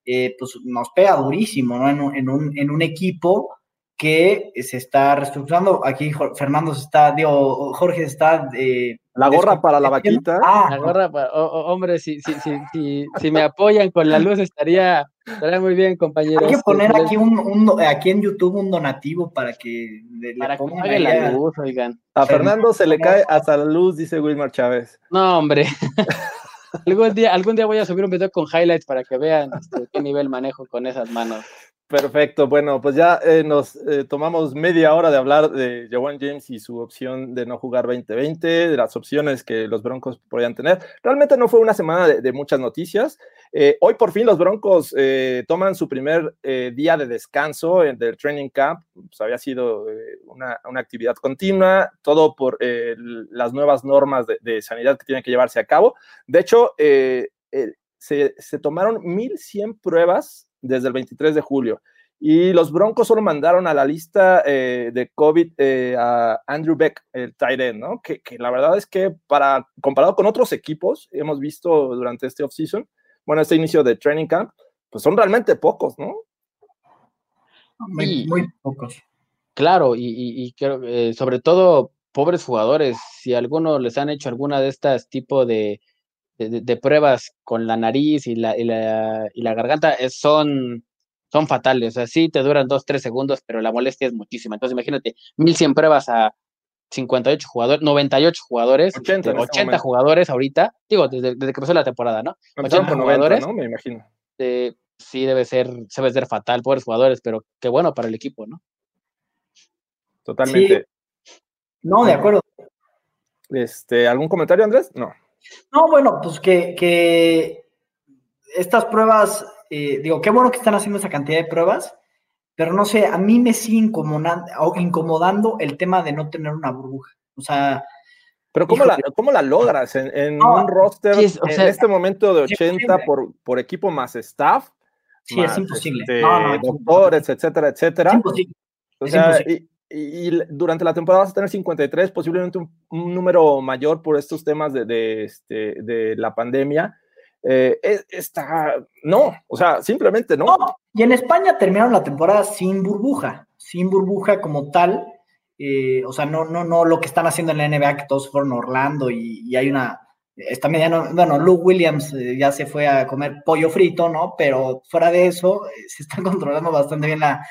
eh, pues nos pega durísimo, ¿no? En un, en un, en un equipo que se está reestructurando. Aquí Fernando se está, digo, Jorge está. eh, la gorra para la vaquita. Ah, La gorra, pa- o- o- hombre, si, si, si, si, si me apoyan con la luz estaría, estaría muy bien, compañeros. Hay que poner Les- aquí un, un- aquí en YouTube un donativo para que le, le para que pague la luz, oigan. A Fernando se le cae hasta la luz, dice Wilmar Chávez. No, hombre. algún, día, algún día voy a subir un video con highlights para que vean este, qué nivel manejo con esas manos. Perfecto, bueno, pues ya eh, nos eh, tomamos media hora de hablar de Jawan James y su opción de no jugar 2020, de las opciones que los Broncos podrían tener. Realmente no fue una semana de muchas noticias. Eh, hoy por fin los Broncos eh, toman su primer eh, día de descanso del training camp. Pues había sido una, actividad continua, todo por las nuevas normas de, sanidad que tienen que llevarse a cabo. De hecho, se, se tomaron 1.100 pruebas desde el 23 de julio. Y los Broncos solo mandaron a la lista de COVID a Andrew Beck, el tight end, que, la verdad es que para, comparado con otros equipos, hemos visto durante este offseason, bueno, este inicio de training camp, pues son realmente pocos, ¿no? Muy, muy pocos. Claro, y, y, y creo, eh, sobre todo pobres jugadores, si a alguno les han hecho alguna de estas tipo de, de, de- de pruebas con la nariz y la, y la, y la garganta, es- son, son fatales. O sea, sí te duran dos, tres segundos, pero la molestia es muchísima. Entonces, imagínate, 1100 pruebas a 58 jugadores, 98 jugadores, 80 en este, este 80 momento. jugadores ahorita, digo, desde, desde que empezó la temporada, ¿no? Empezaron 80 con 90, jugadores. ¿no? Me imagino. Eh, sí debe ser, debe ser fatal, pobres jugadores, pero qué bueno para el equipo, ¿no? Totalmente. No, de acuerdo. Este, ¿Algún comentario, Andrés? No. No, bueno, pues que, que estas pruebas, eh, digo, qué bueno que están haciendo esa cantidad de pruebas, pero no sé, a mí me sigue incomodando, incomodando el tema de no tener una burbuja. O sea, pero ¿cómo, la, ¿cómo la, logras en, un roster en este momento de 80 por, por, equipo más staff? Sí, es imposible. Este, doctores, etcétera, etcétera. Es imposible. O sea, y, durante la temporada vas a tener 53, posiblemente un, número mayor por estos temas de, de, este, de la pandemia. Eh, está, no, o sea, simplemente no. Y en España terminaron la temporada sin burbuja, sin burbuja como tal. Eh, o sea, no, no, no lo que están haciendo en la NBA, que todos fueron Orlando y, hay una, está mediano, bueno, Luke Williams eh, ya se fue a comer pollo frito, ¿no? Pero fuera de eso, se está controlando bastante bien la,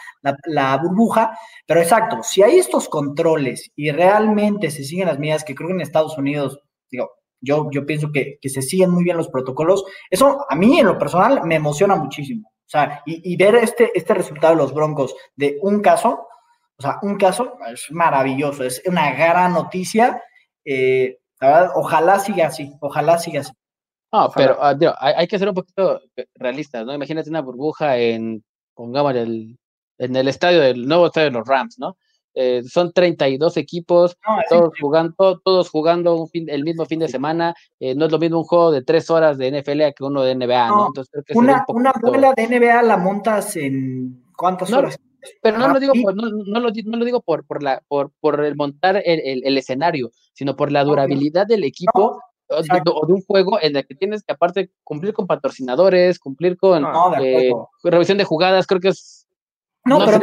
la, burbuja. Pero exacto, si hay estos controles y realmente se siguen las medidas que creo que en Estados Unidos, digo, yo, yo pienso que, se siguen muy bien los protocolos. Eso a mí en lo personal me emociona muchísimo. O sea, y, ver este, este resultado de los Broncos de un caso, o sea, un caso es maravilloso, es una gran noticia. Eh, ojalá siga así, ojalá siga así. No, pero ah, hay, que ser un poquito realistas, ¿no? Imagínate una burbuja en, pongamos, el, en el estadio del nuevo estadio de los Rams, ¿no? Eh, son 32 equipos, todos, jugando, todos jugando un fin, el mismo fin de semana. Eh, no es lo mismo un juego de tres horas de NFL que uno de NBA, ¿no? Entonces, creo que una, una duela de NBA la montas en cuántas horas. Pero no lo digo, por, no, no, lo, no lo digo por, por, la, por, por el montar el, el, escenario, sino por la durabilidad del equipo o de, un juego en el que tienes que aparte cumplir con patrocinadores, cumplir con eh, revisión de jugadas, creo que es no, pero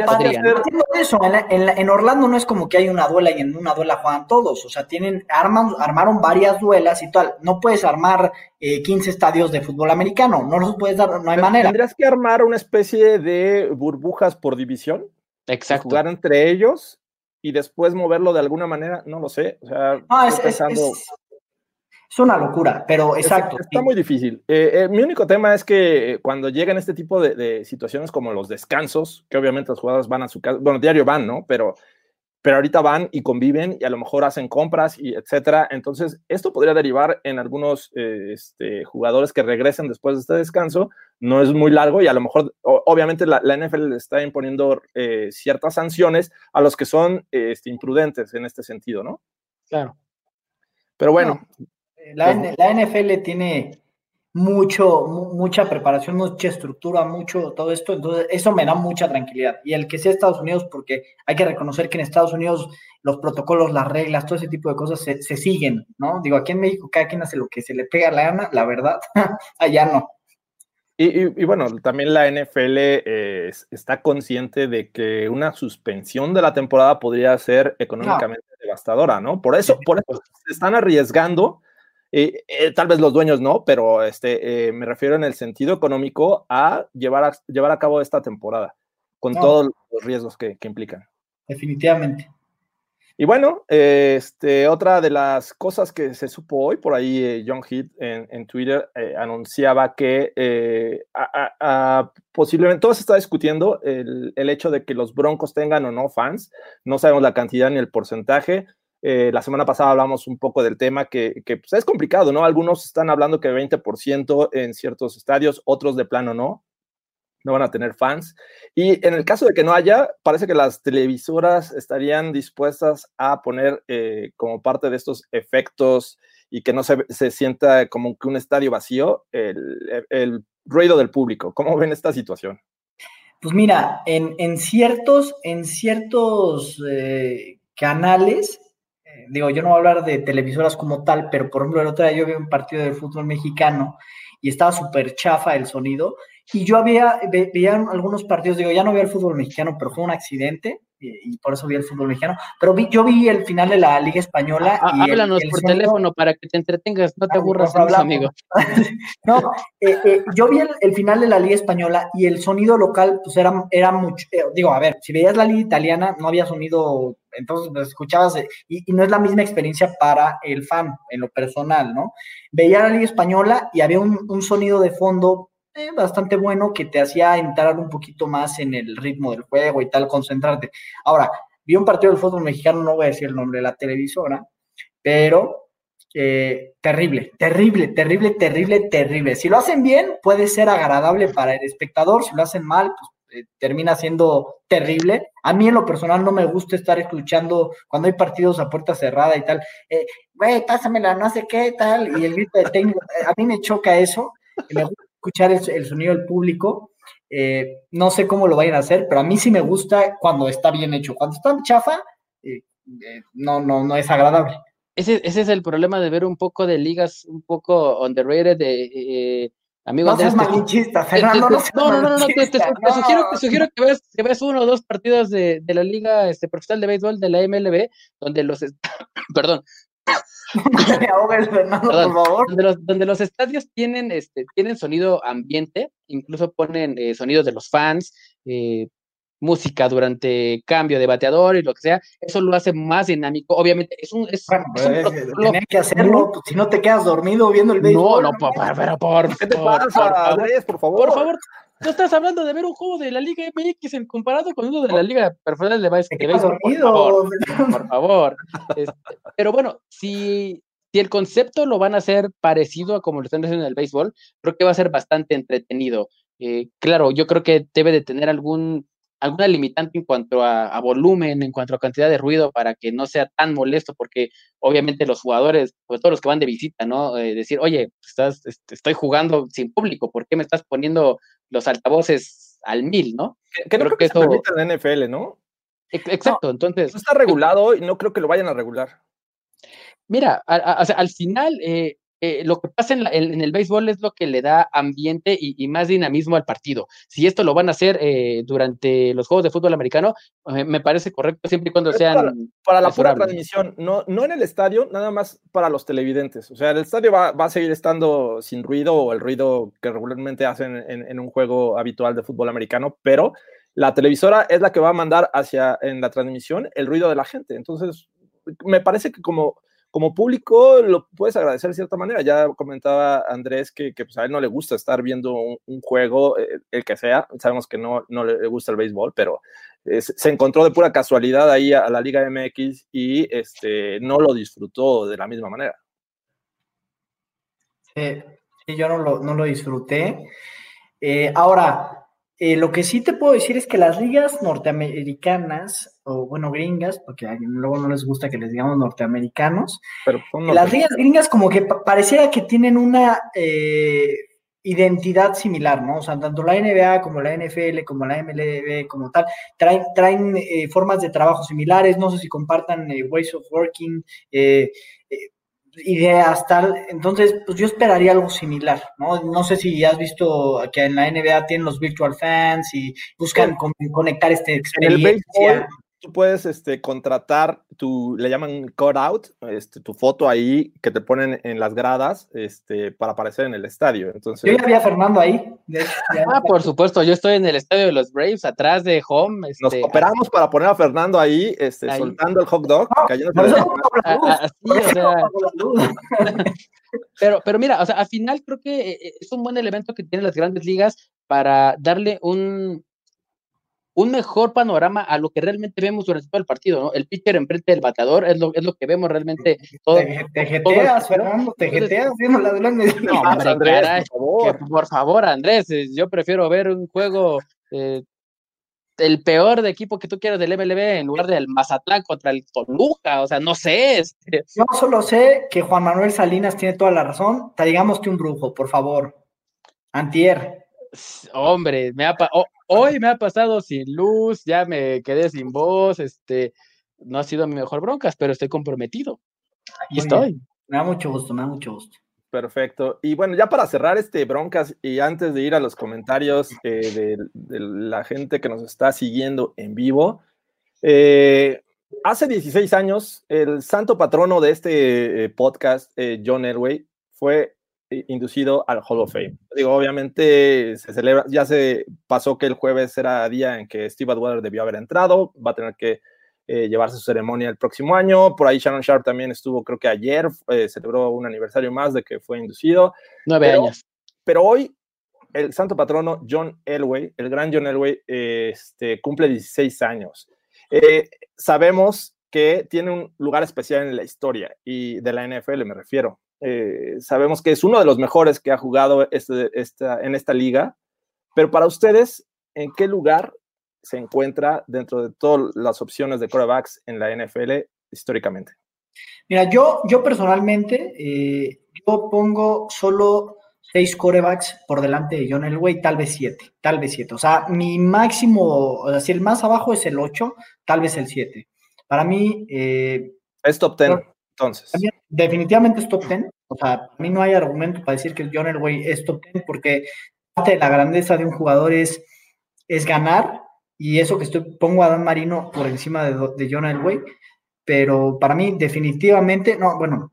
eso, en, Orlando no es como que hay una duela y en una duela juegan todos, o sea, tienen, arman, armaron varias duelas y tal, no puedes armar 15 eh, estadios de fútbol americano, no los puedes dar, no hay manera. Tendrías que armar una especie de burbujas por división, Exacto. jugar entre ellos y después moverlo de alguna manera, no lo sé, o sea, pensando... Es una locura, pero exacto. Está, muy difícil. Eh, eh, mi único tema es que cuando llegan este tipo de, situaciones como los descansos, que obviamente los jugadores van a su casa, bueno, diario van, ¿no? Pero, pero ahorita van y conviven y a lo mejor hacen compras y etcétera. Entonces, esto podría derivar en algunos eh, este, jugadores que regresen después de este descanso. No es muy largo y a lo mejor, obviamente, la, NFL le está imponiendo ciertas sanciones a los que son este, imprudentes en este sentido, ¿no? Claro. Pero bueno, la, NFL tiene mucho, mucha preparación, mucha estructura, mucho todo esto, entonces eso me da mucha tranquilidad. Y el que sea Estados Unidos, porque hay que reconocer que en Estados Unidos los protocolos, las reglas, todo ese tipo de cosas se, siguen, ¿no? Digo, aquí en México cada quien hace lo que se le pega a la gana, la verdad, allá no. Y, bueno, también la NFL eh, está consciente de que una suspensión de la temporada podría ser económicamente devastadora, ¿no? Por eso, por eso se están arriesgando eh, eh, tal vez los dueños no, pero este, eh, me refiero en el sentido económico a llevar a, llevar a cabo esta temporada, con todos los riesgos que, implican. Definitivamente. Y bueno, este, otra de las cosas que se supo hoy, por ahí John Heath en, Twitter anunciaba que posiblemente, todo se está discutiendo el, el, hecho de que los Broncos tengan o no fans, no sabemos la cantidad ni el porcentaje, eh, la semana pasada hablamos un poco del tema que, pues, es complicado, ¿no? Algunos están hablando que 20% en ciertos estadios, otros de plano no, no van a tener fans. Y en el caso de que no haya, parece que las televisoras estarían dispuestas a poner eh, como parte de estos efectos y que no se, sienta como que un estadio vacío el, ruido del público. ¿Cómo ven esta situación? Pues mira, en, ciertos, en ciertos eh, canales digo, yo no voy a hablar de televisoras como tal, pero por ejemplo, el otro día yo vi un partido de fútbol mexicano y estaba súper chafa el sonido. Y yo había, veía algunos partidos, digo, ya no veo el fútbol mexicano, pero fue un accidente y, por eso vi el fútbol mexicano. Pero vi, yo vi el final de la Liga Española. Ah, y háblanos por teléfono para que te entretengas, no te ah, aburras, amigo. no, eh, eh, yo vi el, final de la Liga Española y el sonido local, pues era, era mucho. Eh, digo, a ver, si veías la Liga Italiana, no había sonido, entonces pues, escuchabas, y, y, no es la misma experiencia para el fan, en lo personal, ¿no? Veía la Liga Española y había un, un sonido de fondo eh, bastante bueno que te hacía entrar un poquito más en el ritmo del juego y tal, concentrarte. Ahora, vi un partido del fútbol mexicano, no voy a decir el nombre de la televisora, pero eh, terrible, terrible, terrible, terrible, terrible. Si lo hacen bien, puede ser agradable para el espectador, si lo hacen mal, pues eh, termina siendo terrible. A mí en lo personal no me gusta estar escuchando cuando hay partidos a puerta cerrada y tal, eh, güey, pásamela, no sé qué, tal, y el grito de técnico, eh, a mí me choca eso, me gusta escuchar el, sonido del público. no sé cómo lo vayan a hacer, pero a mí sí me gusta cuando está bien hecho. Cuando está chafa, no, no, no es agradable. Ese, ese, es el problema de ver un poco de ligas un poco underrated de Amigo no seas malinchista, Fernando. no, no, no, no, te, sugiero, te sugiero que veas, que veas uno o dos partidos de, de la Liga este, Profesional de Béisbol de la MLB, donde los. Perdón. Fernando, por favor. Donde los, donde los, estadios tienen, este, tienen sonido ambiente, incluso ponen eh, sonidos de los fans, eh, música durante cambio de bateador y lo que sea, eso lo hace más dinámico. Obviamente, es un. Es, pues, que hacerlo, pues, si no te quedas dormido viendo el béisbol. No, no, por, por, por, ¿Qué te pasa, Andrés, por favor? Por favor. No estás hablando de ver un juego de la Liga MX en comparado con uno de la Liga Profesional de Béisbol. Por favor. Por favor. Este, pero bueno, si, si el concepto lo van a hacer parecido a como lo están haciendo en el béisbol, creo que va a ser bastante entretenido. Eh, claro, yo creo que debe de tener algún alguna limitante en cuanto a, volumen, en cuanto a cantidad de ruido, para que no sea tan molesto, porque obviamente los jugadores, pues todos los que van de visita, ¿no? Eh, decir, oye, estás, este, estoy jugando sin público, ¿por qué me estás poniendo los altavoces al mil, ¿no? creo, que, eso... se en la NFL, ¿no? Exacto, entonces... No está regulado y no creo que lo vayan a regular. Mira, al final, eh, eh, lo que pasa en, el béisbol es lo que le da ambiente y, más dinamismo al partido. Si esto lo van a hacer eh, durante los Juegos de Fútbol Americano, eh, me parece correcto siempre y cuando sean... Para, la pura transmisión, no, no en el estadio, nada más para los televidentes. O sea, el estadio va, a seguir estando sin ruido o el ruido que regularmente hacen en, un juego habitual de fútbol americano, pero la televisora es la que va a mandar hacia en la transmisión el ruido de la gente. Entonces, me parece que como como público lo puedes agradecer de cierta manera. Ya comentaba Andrés que, pues, a él no le gusta estar viendo un, juego, eh, el que sea. Sabemos que no, le gusta el béisbol, pero se encontró de pura casualidad ahí a, la Liga MX y este, no lo disfrutó de la misma manera. Sí, yo no lo, no lo disfruté. Eh, ahora, eh, lo que sí te puedo decir es que las ligas norteamericanas, o bueno, gringas, porque luego no les gusta que les digamos norteamericanos, Pero las ligas gringas como que pareciera que tienen una eh, identidad similar, ¿no? O sea, tanto la NBA como la NFL, como la MLB, como tal, traen, traen eh, formas de trabajo similares, no sé si compartan ways of working, ideas, tal. Entonces, pues yo esperaría algo similar, ¿no? No sé si has visto que en la NBA tienen los virtual fans y buscan conectar este experiencia tú puedes este, contratar tu, le llaman cutout, este, tu foto ahí que te ponen en las gradas este, para aparecer en el estadio. Entonces, yo ya vi a Fernando ahí. ah, por supuesto, yo estoy en el estadio de los Braves, atrás de home. Nos este, operamos para poner a Fernando ahí, este, soltando el hot dog. pero, pero mira, o sea, al final creo que eh, eh, es un buen elemento que tienen las grandes ligas para darle un, un mejor panorama a lo que realmente vemos durante todo el partido, ¿no? El pitcher enfrente del bateador es lo, es lo que vemos realmente todo. Te, jeteas, Fernando, te jeteas, la No, hombre, Andrés, caray, por, favor. por favor, Andrés, eh, yo prefiero ver un juego eh, el peor de equipo que tú quieras del MLB en lugar del Mazatlán contra el Toluca, o sea, no sé. Este. Yo solo sé que Juan Manuel Salinas tiene toda la razón, te digamos que un brujo, por favor. Antier. Hombre, me ha, hoy me ha pasado sin luz, ya me quedé sin voz, este, no ha sido mi mejor broncas, pero estoy comprometido. Y estoy. Me da mucho gusto, me da mucho gusto. Perfecto. Y bueno, ya para cerrar este broncas y antes de ir a los comentarios eh, de, la gente que nos está siguiendo en vivo, eh, hace 16 años el santo patrono de este eh, podcast, John Elway, fue inducido al Hall of Fame. Digo, obviamente se celebra, ya se pasó que el jueves era día en que Steve Adwater debió haber entrado, va a tener que eh, llevarse su ceremonia el próximo año. Por ahí Shannon Sharp también estuvo, creo que ayer, eh, celebró un aniversario más de que fue inducido. Nueve años. Pero hoy el santo patrono John Elway, el gran John Elway, este, cumple 16 años. Eh, sabemos que tiene un lugar especial en la historia y de la NFL me refiero. Eh, sabemos que es uno de los mejores que ha jugado este, esta, en esta liga, pero para ustedes, ¿en qué lugar se encuentra dentro de todas las opciones de quarterbacks en la NFL históricamente? Mira, yo, yo personalmente, eh, yo pongo solo seis corebacks por delante de John Elway, tal vez siete, tal vez siete. O sea, mi máximo, o sea, si el más abajo es el ocho, tal vez el siete. Para mí... Eh, es top ten, entonces. Definitivamente es top ten. O sea, a mí no hay argumento para decir que John Elway es top ten porque parte de la grandeza de un jugador es, es ganar y eso que estoy, pongo a Dan Marino por encima de, de John Elway, pero para mí definitivamente, no, bueno,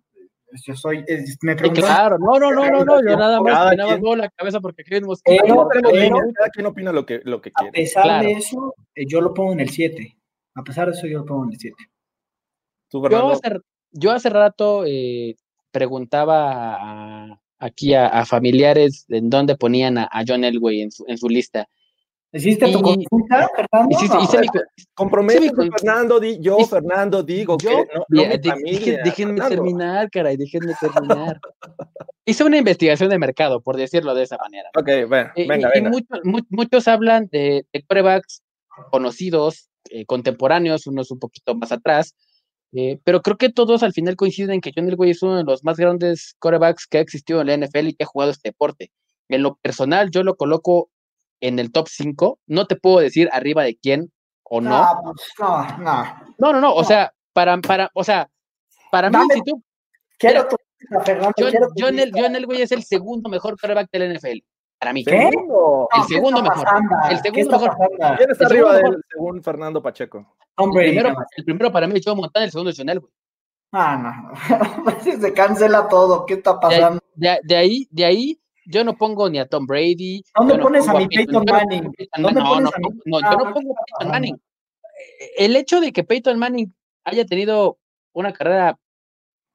yo soy, me. Claro, no, no, no, no, no, yo nada más, nada más muevo la cabeza porque creemos que. cada quien opina lo que, lo que quiere. A pesar de eso, eh, yo lo pongo en el 7. A pesar de eso, yo lo pongo en el 7. Yo yo hace rato eh, preguntaba aquí a, familiares en dónde ponían a, John Elway en su, en su lista. ¿Hiciste tu consulta, Fernando? Hice, mi, Fernando, di, yo, Fernando, digo que no, déjenme terminar, caray, déjenme terminar. hice una investigación de mercado, por decirlo de esa manera. Ok, bueno, venga, y, muchos, muchos, hablan de, de conocidos, eh, contemporáneos, unos un poquito más atrás, eh, pero creo que todos al final coinciden en que John Elway es uno de los más grandes corebacks que ha existido en la NFL y que ha jugado este deporte. En lo personal, yo lo coloco en el top 5. No te puedo decir arriba de quién o no. Pues, no, no, no. No, no, O sea, para, para, o sea, para mí, si tú. Quiero tu Fernando. John, Elway es el segundo mejor quarterback del NFL. Para mí. ¿Qué? El segundo mejor. El segundo mejor. ¿Quién está arriba de él, según Fernando Pacheco? Hombre, el, primero, el primero para mí es Joe Montana, el segundo es John Elway. Ah, no. Se cancela todo. ¿Qué está pasando? De, de, ahí, de ahí yo no pongo ni a Tom Brady. ¿Dónde pones a mi Peyton Manning? No, no, no, no, yo no pongo a Peyton Manning. El hecho de que Peyton Manning haya tenido una carrera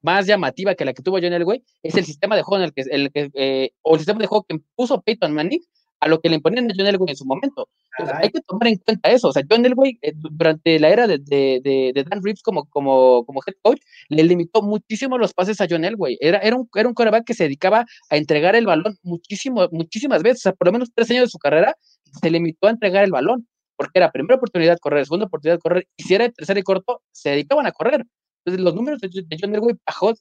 más llamativa que la que tuvo John Elway es el sistema de juego en el que, el que eh, o el sistema de juego que puso Peyton Manning a lo que le imponían a John Elway en su momento. hay que tomar en cuenta eso. O sea, John Elway, eh, durante la era de, de, de, Dan Reeves como, como, como head coach, le limitó muchísimo los pases a John Elway. Era, era, un, era un quarterback que se dedicaba a entregar el balón muchísimo, muchísimas veces. O sea, por lo menos tres años de su carrera se limitó a entregar el balón, porque era primera oportunidad correr, segunda oportunidad correr, y si era tercera y corto, se dedicaban a correr. Entonces, los números de, John Elway bajó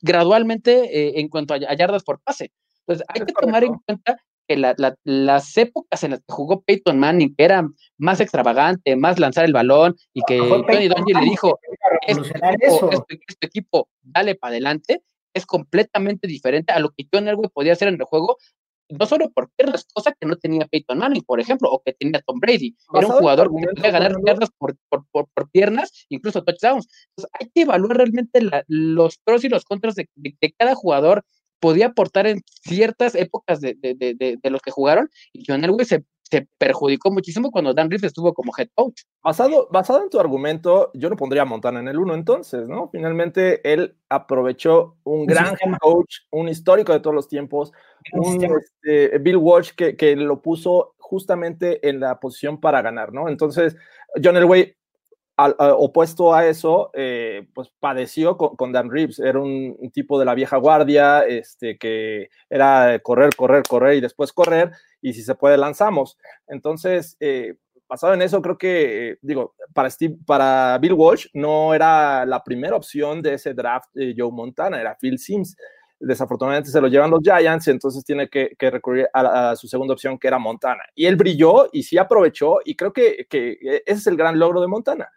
gradualmente eh, en cuanto a, a yardas por pase. Entonces, hay que tomar en cuenta que las épocas en las que jugó Peyton Manning, que era más extravagante, más lanzar el balón, y que Tony Dungy le dijo, este equipo, este, este equipo, dale para adelante, es completamente diferente a lo que John Elway podía hacer en el juego, no solo por piernas, cosa que no tenía Peyton Manning, por ejemplo, o que tenía Tom Brady. Era un jugador que podía ganar piernas por, por, piernas, incluso touchdowns. Entonces, hay que evaluar realmente los pros y los contras de cada jugador podía aportar en ciertas épocas de, de, de, de los que jugaron y John Elway se, se, perjudicó muchísimo cuando Dan Reeves estuvo como head coach. Basado, basado en tu argumento, yo no pondría a Montana en el uno entonces, ¿no? Finalmente él aprovechó un, gran head coach, un histórico de todos los tiempos, un este, Bill Walsh que, que lo puso justamente en la posición para ganar, ¿no? Entonces, John Elway opuesto a eso, eh, pues padeció con, Dan Reeves. Era un, tipo de la vieja guardia, este, que era correr, correr, correr y después correr, y si se puede, lanzamos. Entonces, eh, basado en eso, creo que, eh, digo, para, para Bill Walsh no era la primera opción de ese draft de Joe Montana, era Phil Sims. Desafortunadamente se lo llevan los Giants, entonces tiene que, recurrir a, su segunda opción, que era Montana. Y él brilló y sí aprovechó, y creo que, que ese es el gran logro de Montana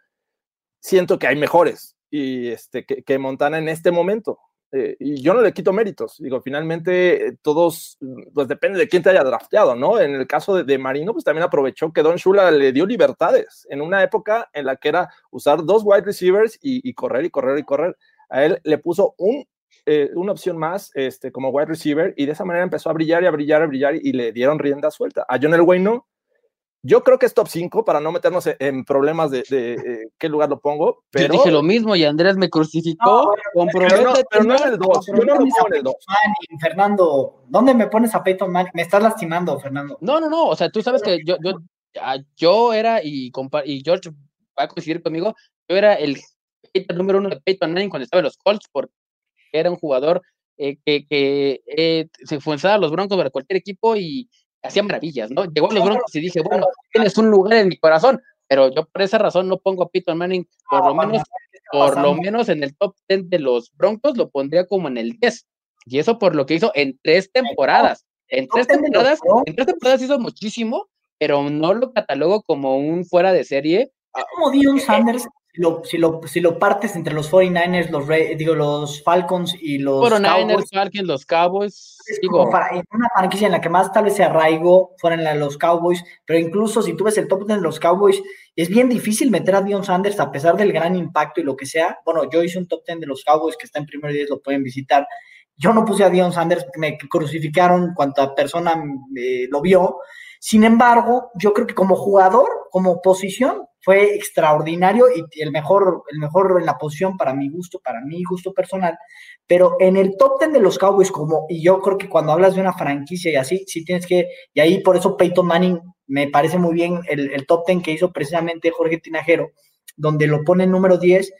siento que hay mejores y este, que, Montana en este momento. Eh, y yo no le quito méritos. Digo, finalmente eh, todos, pues depende de quién te haya drafteado, ¿no? En el caso de, Marino, pues también aprovechó que Don Shula le dio libertades en una época en la que era usar dos wide receivers y, correr y correr y correr. A él le puso un, eh, una opción más este, como wide receiver y de esa manera empezó a brillar y a brillar y a brillar y, le dieron rienda suelta. A John Elway no. Yo creo que es top 5 para no meternos en problemas de, eh, qué lugar lo pongo. Pero... Yo dije lo mismo y Andrés me crucificó. No, pero, no, pero no en el 2. Yo no lo pongo en el 2. Fernando, ¿dónde me pones a Peyton Manning? Me estás lastimando, Fernando. No, no, no. O sea, tú sabes que yo, yo, yo era, y, y George va a coincidir conmigo, yo era el número uno de Peyton Manning cuando estaba en los Colts, porque era un jugador eh, que, que eh, se fue a los Broncos para cualquier equipo y hacía maravillas, ¿no? Llegó a los Broncos y dije, bueno, tienes un lugar en mi corazón, pero yo por esa razón no pongo a Peyton Manning, por lo menos, por lo menos en el top 10 de los Broncos lo pondría como en el 10. Y eso por lo que hizo en tres temporadas. En tres temporadas, en tres temporadas hizo muchísimo, pero no lo catalogo como un fuera de serie. Es como Dion Sanders, si lo, si lo, si lo partes entre los 49ers, los digo, los Falcons y los 49ers, Cowboys, Falcons, los Cowboys, es digo, como para, en una franquicia en la que más tal vez se arraigó fueran la los Cowboys, pero incluso si tú ves el top 10 de los Cowboys, es bien difícil meter a Dion Sanders a pesar del gran impacto y lo que sea. Bueno, yo hice un top 10 de los Cowboys que está en primer 10, lo pueden visitar. Yo no puse a Dion Sanders, me crucificaron cuanta persona eh, lo vio. Sin embargo, yo creo que como jugador, como posición, fue extraordinario y el mejor, el mejor en la posición para mi gusto, para mi gusto personal. Pero en el top 10 de los Cowboys, como, y yo creo que cuando hablas de una franquicia y así, sí tienes que, y ahí por eso Peyton Manning me parece muy bien el, el top 10 que hizo precisamente Jorge Tinajero, donde lo pone en número 10,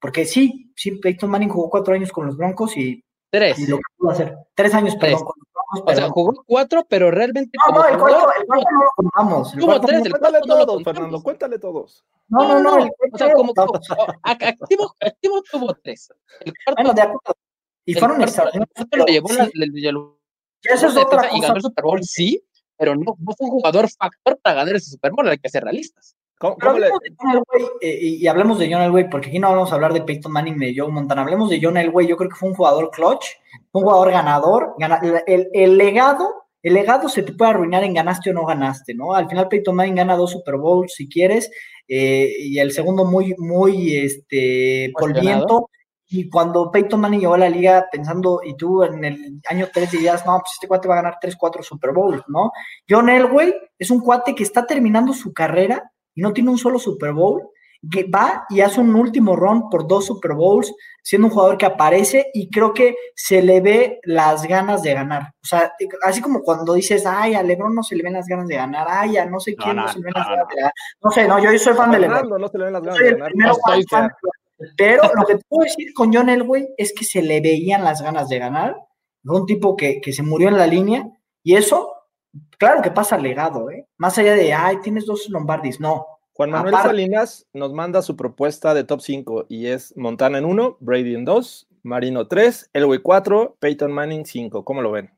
porque sí, sí, Peyton Manning jugó cuatro años con los Broncos y, tres. y lo que pudo hacer. Tres años, Tres. perdón, con los Broncos, O sea, jugó cuatro, pero realmente No, como no, el cuarto, el cuarto no lo contamos. cuarto tres, el Cuéntale cuarto no lo todos, contamos. Fernando, cuéntale todos. No, no, no, O sea, como, como- a- activo, activo tuvo tres. El cuarto, Bueno, de acuerdo. Y fueron extraordinarios. pero llevó sí, la- le- le- eso es otra defensa y cosa. ganó el Super Bowl, sí, pero no, no fue un jugador factor para ganar ese Super Bowl, hay que ser realistas. ¿Cómo, Pero cómo le- hablemos de John Elway, eh, y, y hablemos de John Elway, porque aquí no vamos a hablar de Peyton Manning ni de Joe Montana. Hablemos de John Elway. Yo creo que fue un jugador clutch, fue un jugador ganador. gana- el, el legado, el legado se te puede arruinar en ganaste o no ganaste, ¿no? Al final Peyton Manning gana dos Super Bowls si quieres, eh, y el segundo muy, muy, este, polviento. Y cuando Peyton Manning llegó a la liga pensando, y tú en el año 3 dirías, no, pues este cuate va a ganar 3, 4 Super Bowls, ¿no? John Elway es un cuate que está terminando su carrera no tiene un solo Super Bowl, que va y hace un último run por dos Super Bowls, siendo un jugador que aparece y creo que se le ve las ganas de ganar. O sea, así como cuando dices, ay, a Lebron no se le ven las ganas de ganar, ay, a no sé quién no, no, se le ven no, las ganas de ganar. No sé, no, yo soy fan de Lebron. No se le ven las ganas Soy de el ganar. fan, pero lo que te puedo decir con John Elway es que se le veían las ganas de ganar. Un tipo que, que se murió en la línea y eso, claro que pasa legado, ¿eh? Más allá de, ay, tienes dos Lombardis, no. Juan Manuel Aparte- Salinas nos manda su propuesta de top 5 y es Montana en 1, Brady en 2, Marino 3, Elway 4, Peyton Manning 5. ¿Cómo lo ven?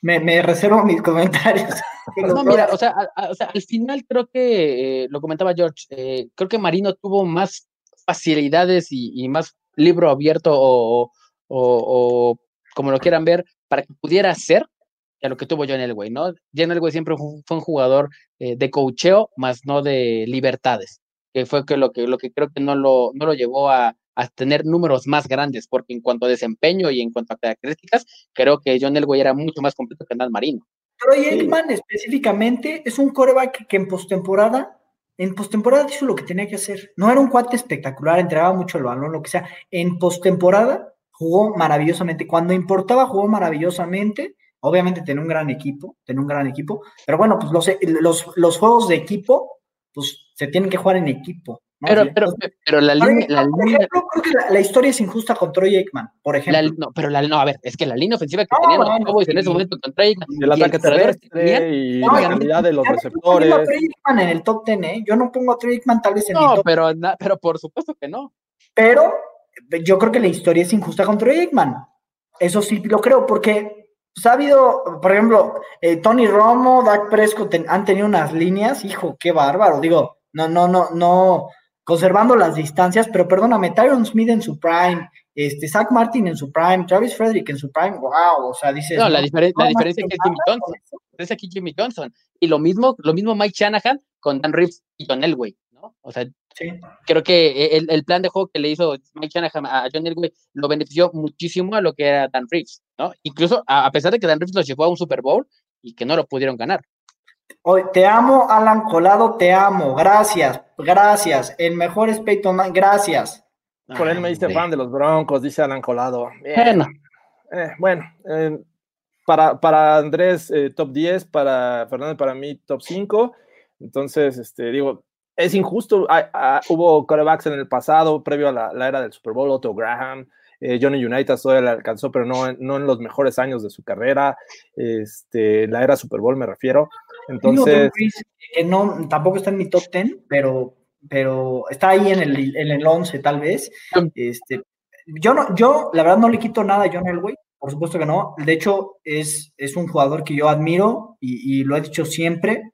Me, me reservo mis comentarios. No, mira, o sea, a- a- o sea, al final creo que, eh, lo comentaba George, eh, creo que Marino tuvo más facilidades y, y más libro abierto o, o- o como lo quieran ver, para que pudiera ser que lo que tuvo John Elway, ¿no? John Elway siempre fu- fue un jugador eh, de coacheo, más no de libertades, que fue que lo que, lo que creo que no lo, no lo llevó a, a tener números más grandes, porque en cuanto a desempeño y en cuanto a características, creo que John Elway era mucho más completo que Dan Marino. Troy Aikman específicamente es un coreback que en postemporada, en postemporada hizo lo que tenía que hacer. No era un cuate espectacular, entregaba mucho el balón, lo que sea. En postemporada jugó maravillosamente. Cuando importaba, jugó maravillosamente. Obviamente tenía un gran equipo, tenía un gran equipo. Pero bueno, pues los, los, los juegos de equipo, pues se tienen que jugar en equipo. ¿no? Pero, Sí. pero, pero la línea, la ejemplo, por línea, ejemplo, creo que la, la historia es injusta con Troy Aikman, por la- ejemplo. no, pero la, no, a ver, es que la línea ofensiva que No, tenían los bueno, Cowboys en ese sí. momento contra Aikman El y el ataque terrestre y No, la calidad de los Ya no estoy poniendo a receptores. Troy Aikman en el top 10, ¿eh? Yo no pongo a Troy Aikman tal vez en no, top pero, na- pero por supuesto que no. Pero yo creo que la historia es injusta con Troy Aikman. Eso sí lo creo, porque pues, ha habido, por ejemplo, eh, Tony Romo, Dak Prescott ten- han tenido unas líneas, hijo, qué bárbaro. Digo, no, no, no, no, conservando las distancias, pero perdóname, Tyron Smith en su prime, este, Zach Martin en su prime, Travis Frederick en su prime, wow, o sea, dices. No, la, diferen- la no, diferencia es que es Jimmy Johnson. con. Es aquí Jimmy Johnson. Y lo mismo, lo mismo Mike Shanahan con Dan Reeves y John Elway, ¿no? O sea, Sí. creo que el, el plan de juego que le hizo Mike Shanahan a John Elway lo benefició muchísimo a lo que era Dan Reeves, ¿no? Incluso a, a pesar de que Dan Reeves los llevó a un Super Bowl y que no lo pudieron ganar. Hoy, te amo, Alan Colado, te amo. Gracias, gracias. El mejor es Peyton gracias. Por él me diste Hombre. fan de los Broncos, dice Alan Colado. Bien. Bueno, Eh, bueno, eh, para, para Andrés, eh, top 10, para Fernando, para mí, top 5. Entonces, este, digo, es injusto. Ah, ah, hubo corebacks en el pasado, previo a la, la era del Super Bowl, Otto Graham, eh, Johnny United todavía la alcanzó, pero no, no en los mejores años de su carrera. Este, la era Super Bowl me refiero. Entonces, que no, tampoco está en mi top 10, pero, pero está ahí en el, en el 11 tal vez. Este, yo, no, yo la verdad no le quito nada a John Elway, por supuesto que no. De hecho, es, es un jugador que yo admiro y, y lo he dicho siempre.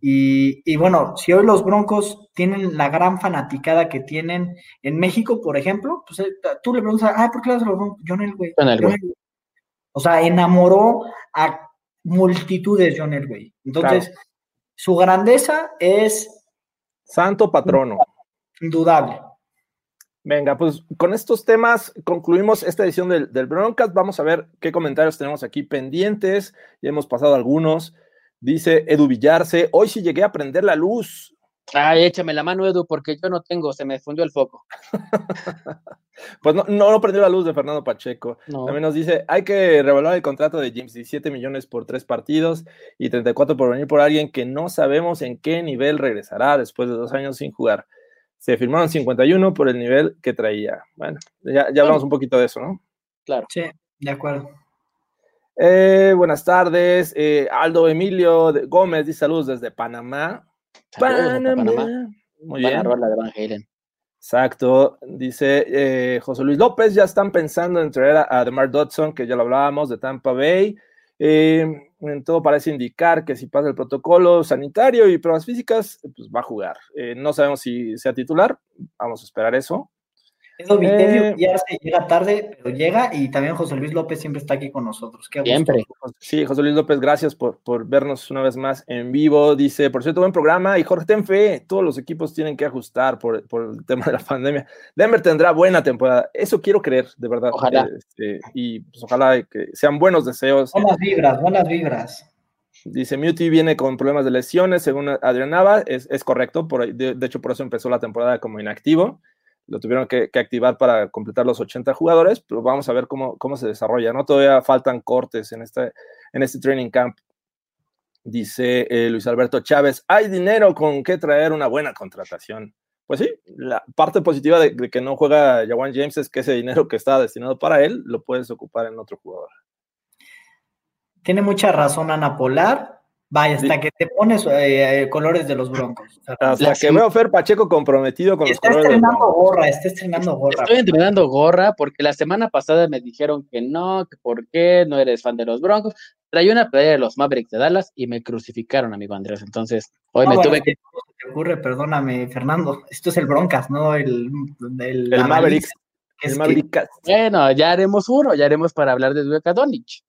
Y, y, bueno, si hoy los Broncos tienen la gran fanaticada que tienen en México, por ejemplo, pues eh, tú le preguntas, ah, ¿por qué le los Broncos? John Elway. John Elway. John Elway. O sea, enamoró a multitudes John Elway. Entonces, Claro. su grandeza es santo patrono. indudable. Venga, pues con estos temas concluimos esta edición del, del Broncast. Vamos a ver qué comentarios tenemos aquí pendientes. Ya hemos pasado algunos. Dice Edu Villarse, hoy sí llegué a prender la luz. Ay, échame la mano, Edu, porque yo no tengo, se me fundió el foco. Pues no, no, no prendió la luz de Fernando Pacheco. No. También nos dice, hay que revaluar el contrato de James, 17 millones por tres partidos y 34 por venir por alguien que no sabemos en qué nivel regresará después de dos años sin jugar. Se firmaron 51 por el nivel que traía. Bueno, ya, ya hablamos un poquito de eso, ¿no? Claro. Sí, de acuerdo. Eh, buenas tardes. Eh, Aldo Emilio Gómez dice saludos desde Panamá. Saludos Panamá. Panamá. Muy Van a bien. robar la de Van Halen. Exacto. Dice eh, José Luis López, ya están pensando en traer a, a DeMar Dodson, que ya lo hablábamos, de Tampa Bay. En todo parece indicar que si pasa el protocolo sanitario y pruebas físicas, pues va a jugar. No sabemos si sea titular, vamos a esperar eso. Edo Eh. Vitevio ya se llega tarde, pero llega y también José Luis López siempre está aquí con nosotros. Qué gusto. Sí, José Luis López, gracias por, por vernos una vez más en vivo. Dice, por cierto, buen programa. Y Jorge, ten fe, todos los equipos tienen que ajustar por, por el tema de la pandemia. Denver tendrá buena temporada. Eso quiero creer, de verdad. Ojalá. Este, y pues, ojalá que sean buenos deseos. Buenas vibras, buenas vibras. Dice, Muti viene con problemas de lesiones, según Adrián Nava. Es, es correcto, por, de, de hecho, por eso empezó la temporada como inactivo. Lo tuvieron que, activar para completar los 80 jugadores, pero vamos a ver cómo, cómo se desarrolla, ¿no? Todavía faltan cortes en este, en este training camp. Dice eh, Luis Alberto Chávez, hay dinero con que traer una buena contratación. Pues sí, la parte positiva de, de que no juega Jawan James es que ese dinero que está destinado para él lo puedes ocupar en otro jugador. Tiene mucha razón Ana Polar. Vaya, hasta que te pones eh, eh, colores de los broncos. Hasta La que veo Fer Pacheco comprometido con los está colores del estrenando gorra, está estrenando gorra. Estoy entrenando gorra porque la semana pasada me dijeron que no, que por qué no eres fan de los Broncos. Traí una playa de los Mavericks de Dallas y me crucificaron, amigo Andrés. Entonces, hoy No, me bueno, tuve que. ¿cómo se te ocurre? Perdóname, Fernando. Esto es el Broncas, no el, el, El Mavericks. que Bueno, ya haremos uno, ya haremos para hablar de Luka Doncic.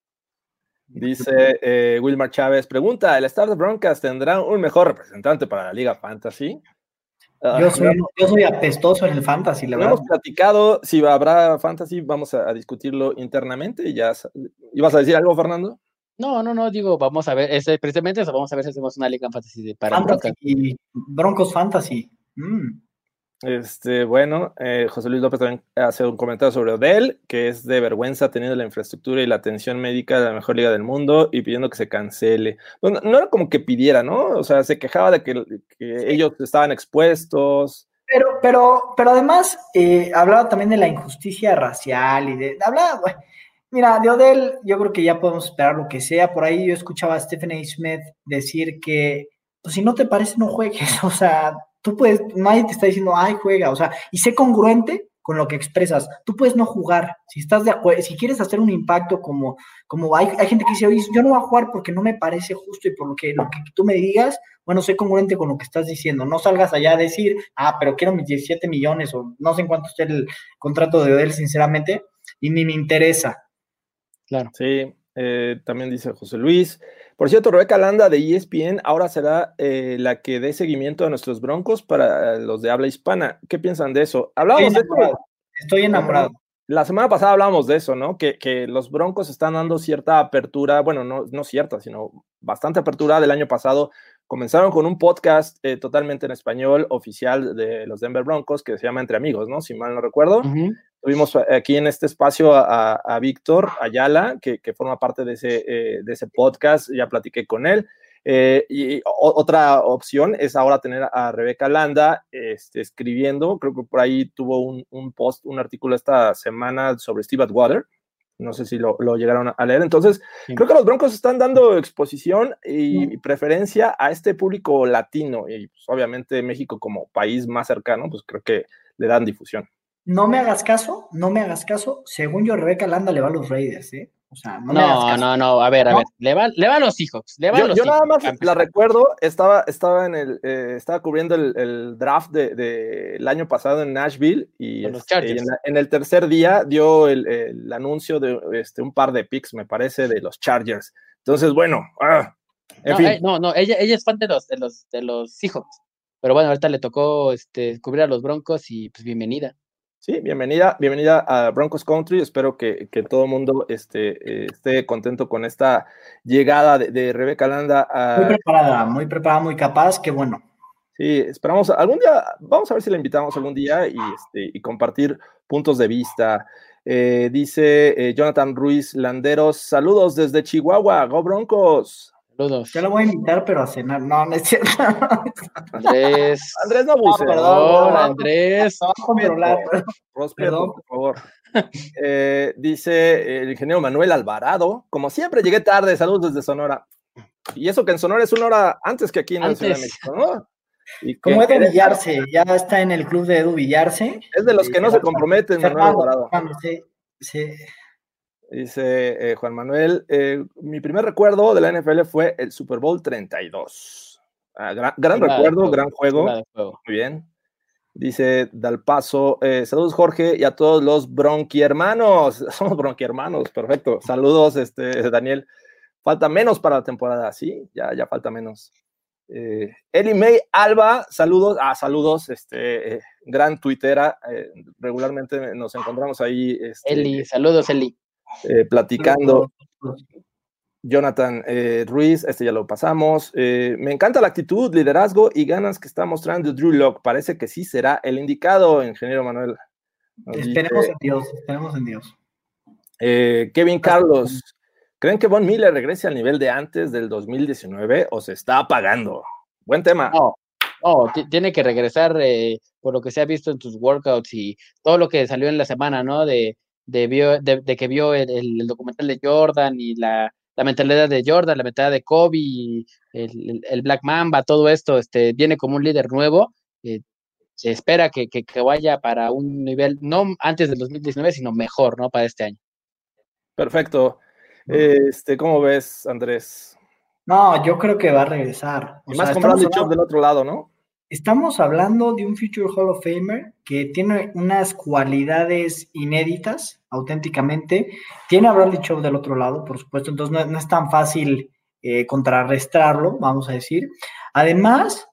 Dice eh, Wilmar Chávez, pregunta, ¿el Star de Broncas tendrá un mejor representante para la Liga Fantasy? Ah, yo, soy, yo soy apestoso en el fantasy, la verdad. hemos platicado si habrá Fantasy, vamos a, a discutirlo internamente. y Ya, ¿Ibas a decir algo, Fernando? No, no, no, digo, vamos a ver, ese, precisamente eso, vamos a ver si hacemos una liga en fantasy de- para Fantasy y Broncos Fantasy. Mm. Este, bueno, eh, José Luis López también hace un comentario sobre Odell, que es de vergüenza teniendo la infraestructura y la atención médica de la mejor liga del mundo y pidiendo que se cancele. Bueno, no era como que pidiera, ¿no? O sea, se quejaba de que, que ellos estaban expuestos. Pero, pero, pero además eh, hablaba también de la injusticia racial y de. Hablaba, bueno, mira, de Odell, yo creo que ya podemos esperar lo que sea. Por ahí yo escuchaba a Stephen A. Smith decir que, pues si no te parece, no juegues. O sea, tú puedes, nadie te está diciendo, ay, juega. O sea, y sé congruente con lo que expresas. Tú puedes no jugar. Si estás de acuerdo, si quieres hacer un impacto como, como hay, hay gente que dice, oye, yo no voy a jugar porque no me parece justo y por lo que, lo que tú me digas, bueno, sé congruente con lo que estás diciendo. No salgas allá a decir, ah, pero quiero mis 17 millones o no sé en cuánto esté el contrato de Odell, sinceramente, y ni me interesa. Claro. Sí, eh, también dice José Luis. Por cierto, Rebeca Landa de ESPN ahora será eh, la que dé seguimiento a nuestros broncos para eh, los de habla hispana. ¿Qué piensan de eso? Hablábamos de esto. Estoy enamorado. La semana pasada hablábamos de eso, ¿no? Que, que los Broncos están dando cierta apertura, bueno, no, no cierta, sino bastante apertura del año pasado. Comenzaron con un podcast eh, totalmente en español oficial de los Denver Broncos que se llama Entre Amigos, ¿no? Si mal no recuerdo. Ujú. Tuvimos aquí en este espacio a, Víctor Ayala, que, que forma parte de ese, eh, de ese podcast, ya platiqué con él. Eh, y otra opción es ahora tener a Rebeca Landa este, escribiendo, creo que por ahí tuvo un, post, un artículo esta semana sobre Steve Atwater, no sé si lo, llegaron a leer. Entonces, creo que los Broncos están dando exposición y, preferencia a este público latino y pues, obviamente México como país más cercano, pues creo que le dan difusión. No me hagas caso, no me hagas caso. Según yo, Rebeca Landa le va a los Raiders, ¿eh? No, no, no, a ver, a ver, le va, le va a los Seahawks. Le va yo, los nada más la recuerdo, estaba, estaba, en el, eh, estaba cubriendo el, draft del de, año pasado en Nashville y, este, en, el tercer día dio el, anuncio de este, un par de picks, me parece, de los Chargers. Entonces, bueno, ah, en no, fin. Eh, no, no, ella, ella es fan de los, de los, de los Seahawks. Pero bueno, ahorita le tocó este, cubrir a los Broncos y pues bienvenida. Sí, bienvenida, bienvenida a Broncos Country. Espero que, todo el mundo esté, esté contento con esta llegada de, Rebeca Landa. Muy preparada, muy preparada, muy capaz, qué bueno. Sí, esperamos algún día, vamos a ver si la invitamos algún día y, este, compartir puntos de vista. Eh, dice eh, Jonathan Ruiz Landeros, saludos desde Chihuahua, Go Broncos. Saludos. Ya lo voy a invitar, pero a cenar. No, no es cierto. Andrés. Andrés no abuse. perdón, Andrés. perdón, por favor. Eh, dice el ingeniero Manuel Alvarado. Como siempre, llegué tarde. Saludos desde Sonora. Y eso que en Sonora es una hora antes que aquí en la Ciudad de México, ¿no? Y Como Edu Villarse, ya está en el club de Edu Villarse. Es de los que no se comprometen, Manuel Alvarado. Sí, sí. Dice eh, Juan Manuel, eh, mi primer recuerdo de la NFL fue el Super Bowl 32. Ah, gran, recuerdo, gran juego. Muy bien. Dice Dalpaso, eh, saludos Jorge y a todos los bronqui hermanos. Somos bronqui hermanos, perfecto. Saludos, este, Daniel. Falta menos para la temporada, sí, ya, ya falta menos. Eli May Alba, saludos, ah, saludos, este, gran tuitera, regularmente nos encontramos ahí. Este, Eli, saludos Eli. Eh, platicando. Jonathan eh, Ruiz, este ya lo pasamos. Eh, me encanta la actitud, liderazgo y ganas que está mostrando Drew Locke. Parece que sí será el indicado, ingeniero Manuel. esperemos en Dios, esperemos en Dios. Kevin Carlos, ¿creen que Von Miller regrese al nivel de antes del 2019 o se está apagando? Buen tema. No, no tiene que regresar por lo que se ha visto en tus workouts y todo lo que salió en la semana, ¿no? De de, de, que vio el, documental de Jordan y la, mentalidad de Jordan, la mentalidad de Kobe, el, Black Mamba, todo esto, este, viene como un líder nuevo. Eh, se espera que, que, vaya para un nivel, no antes del 2019, sino mejor, ¿no? Para este año. Perfecto. Este, ¿Cómo ves, Andrés? No, yo creo que va a regresar. y más comprando el del otro lado, ¿no? Estamos hablando de un Future Hall of Famer que tiene unas cualidades inéditas, auténticamente. Tiene a Bradley Chubb del otro lado, por supuesto, entonces no, es tan fácil eh, contrarrestarlo, vamos a decir. Además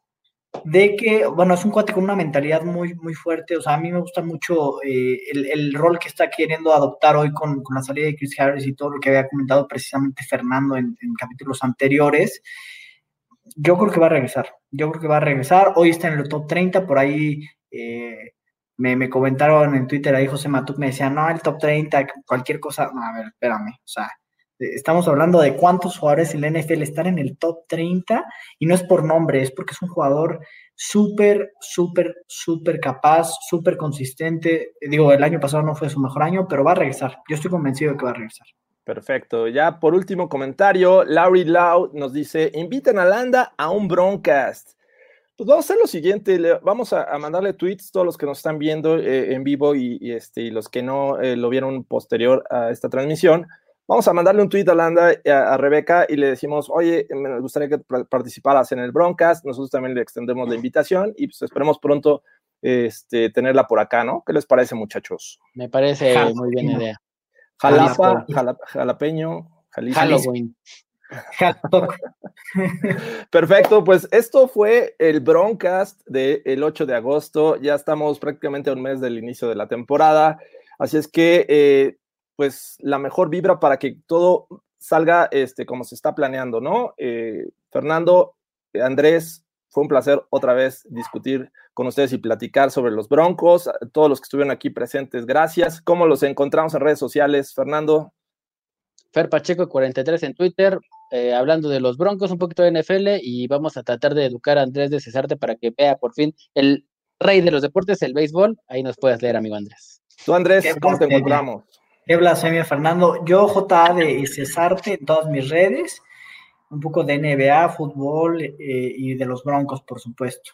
de que, bueno, es un cuate con una mentalidad muy, muy fuerte. O sea, a mí me gusta mucho eh, el, rol que está queriendo adoptar hoy con, la salida de Chris Harris y todo lo que había comentado precisamente Fernando en capítulos anteriores yo creo que va a regresar. Yo creo que va a regresar. Hoy está en el top 30, por ahí eh, me, comentaron en Twitter ahí José Matuk, me decía, no, el top 30, cualquier cosa. No, a ver, espérame. O sea, eh, estamos hablando de cuántos jugadores en la NFL están en el top 30 y no es por nombre, es porque es un jugador súper, súper, súper capaz, súper consistente. Digo, el año pasado no fue su mejor año, pero va a regresar. Yo estoy convencido de que va a regresar. Perfecto. Ya por último comentario, Larry Lau nos dice, inviten a Landa a un broadcast. Pues vamos a hacer lo siguiente, vamos a, mandarle tweets todos los que nos están viendo eh, en vivo y, este, y los que no eh, lo vieron posterior a esta transmisión. Vamos a mandarle un tweet a Landa, a, a Rebeca, y le decimos, oye, me gustaría que participaras en el broadcast. Nosotros también le extendemos la invitación y pues esperemos pronto este, tenerla por acá, ¿no? ¿Qué les parece, muchachos? Me parece muy buena idea. Jalapa, jalapeño, Halloween. Perfecto, pues esto fue el broadcast del 8 de agosto. Ya estamos prácticamente a un mes del inicio de la temporada. Así es que, eh, pues, la mejor vibra para que todo salga este, como se está planeando, ¿no? Eh, Fernando, Andrés, fue un placer otra vez discutir con ustedes y platicar sobre los Broncos. Todos los que estuvieron aquí presentes, gracias. ¿Cómo los encontramos en redes sociales, Fernando? Fer Pacheco 43 en Twitter, eh, hablando de los Broncos, un poquito de NFL, y vamos a tratar de educar a Andrés de Cesarte para que vea por fin el rey de los deportes, el béisbol. Ahí nos puedes leer, amigo Andrés. Tú, Andrés, ¿cómo te encontramos? Qué blasfemia, Fernando. Yo, JA de Cesarte en todas mis redes. Un poco de NBA, fútbol eh, y de los Broncos, por supuesto.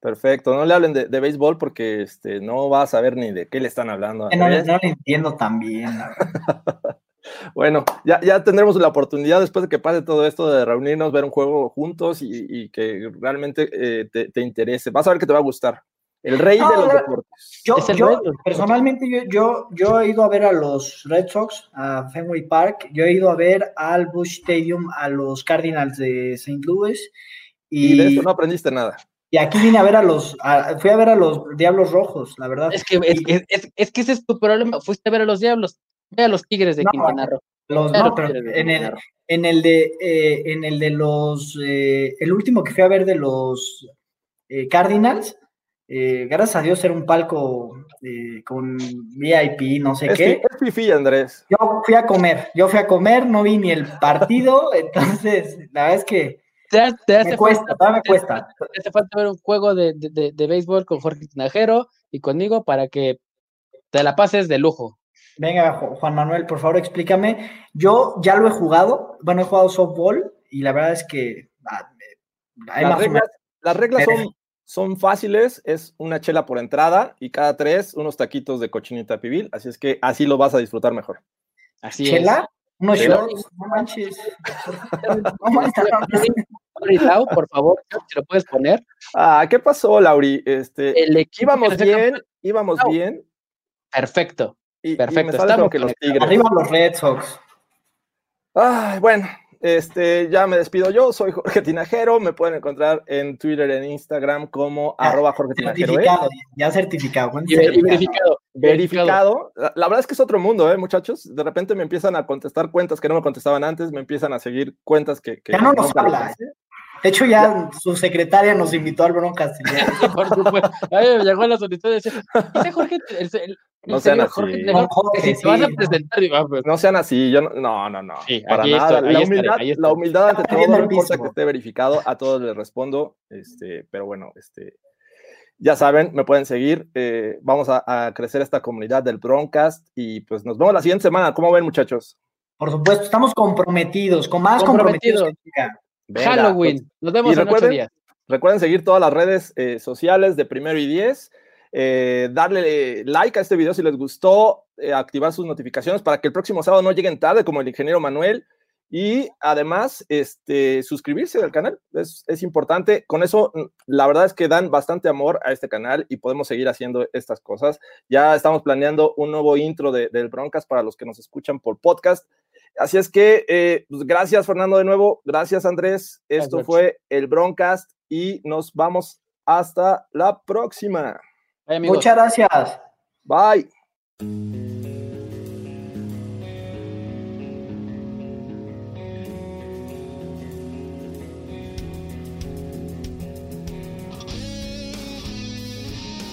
Perfecto, no le hablen de, de béisbol porque este, no vas a saber ni de qué le están hablando. Que no, le- Andrés. no le entiendo tan bien. Bueno, ya, ya tendremos la oportunidad después de que pase todo esto de reunirnos, ver un juego juntos y, y que realmente eh, te, te interese. Vas a ver que te va a gustar. El rey No, de los deportes. Yo, Es el yo, rey de los personalmente, yo, yo, yo he ido a ver a los Red Sox, a Fenway Park, yo he ido a ver al Bush Stadium, a los Cardinals de St. Louis, Y de eso no aprendiste nada. y aquí vine a ver a los, a- fui a ver a los Diablos Rojos, la verdad. Es que, es, que- es- es que ese es tu problema. Fuiste a ver a los Diablos. Ve a los Tigres de No, Quintana Roo. Los, no, pero en el, en el de, eh, en el de los, eh, el último que fui a ver de los eh, Cardinals, eh, gracias a Dios era un palco eh, con VIP, no sé Es, qué. es fifí, Andrés. Yo fui a comer, yo fui a comer, no vi ni el partido, entonces la verdad es que Te, ha- te hace me cuesta, falta- me cuesta. te hace falta ver un juego de, de, de- de béisbol con Jorge Tinajero y conmigo para que te la pases de lujo. Venga, Ju- Juan Manuel, por favor, explícame. Yo ya lo he jugado, bueno, he jugado softball y la verdad es que ah, eh, hay Las más reglas, las reglas son, son fáciles, es una chela por entrada y cada tres unos taquitos de cochinita pibil, así es que así lo vas a disfrutar mejor. Así ¿Chela? Unos Chela. shorts, no manches. No manches, es. Ahorita, por favor, si lo puedes poner. Ah, ¿qué pasó, Lauri? Este, El equipo íbamos bien, íbamos No. bien. Perfecto. Y, y Perfecto, me sale estamos como que los tigres. Arriba los Red Sox. Ay, bueno, este, ya me despido yo, soy Jorge Tinajero, me pueden encontrar en Twitter, en Instagram como Ah, arroba Jorge Tinajero. ¿eh? Certificado, ya certificado. ¿cuánto Y, verificado. Verificado. La, la verdad es que es otro mundo, ¿eh, muchachos? De repente me empiezan a contestar cuentas que no me contestaban antes, me empiezan a seguir cuentas que... que Ya no nos les habla. hice. De hecho, ya su secretaria nos invitó al Broncas. Por supuesto. Ay, me llegó la solicitud de decir, "Dice Jorge, el, el- el No sean así. Jorge No, Jorge, te vas a presentar, ah, pues, No sean así, yo no, no, no, no, Sí, para nada. estoy, la, humildad, la humildad ante todo, no importa que esté verificado, a todos les respondo, este, pero bueno, este, ya saben, me pueden seguir, eh, vamos a, a crecer esta comunidad del Broncast y pues nos vemos la siguiente semana, ¿cómo ven muchachos? Por supuesto, estamos comprometidos, con más comprometidos. Comprometidos. Venga, Halloween. pues, Nos vemos en ocho días. Recuerden seguir todas las redes eh, sociales de Primero y Diez, eh, darle like a este video si les gustó, eh, activar sus notificaciones para que el próximo sábado no lleguen tarde como el ingeniero Manuel y además este, suscribirse al canal, es, es importante. Con eso, mm, la verdad es que dan bastante amor a este canal y podemos seguir haciendo estas cosas. Ya estamos planeando un nuevo intro de- del Broncas para los que nos escuchan por podcast. Así es que, eh, pues, gracias Fernando de nuevo, gracias Andrés. Esto Gracias. fue el Broncast y nos vamos hasta la próxima. Muchas gracias. Bye.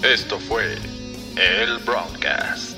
Esto fue el Broadcast.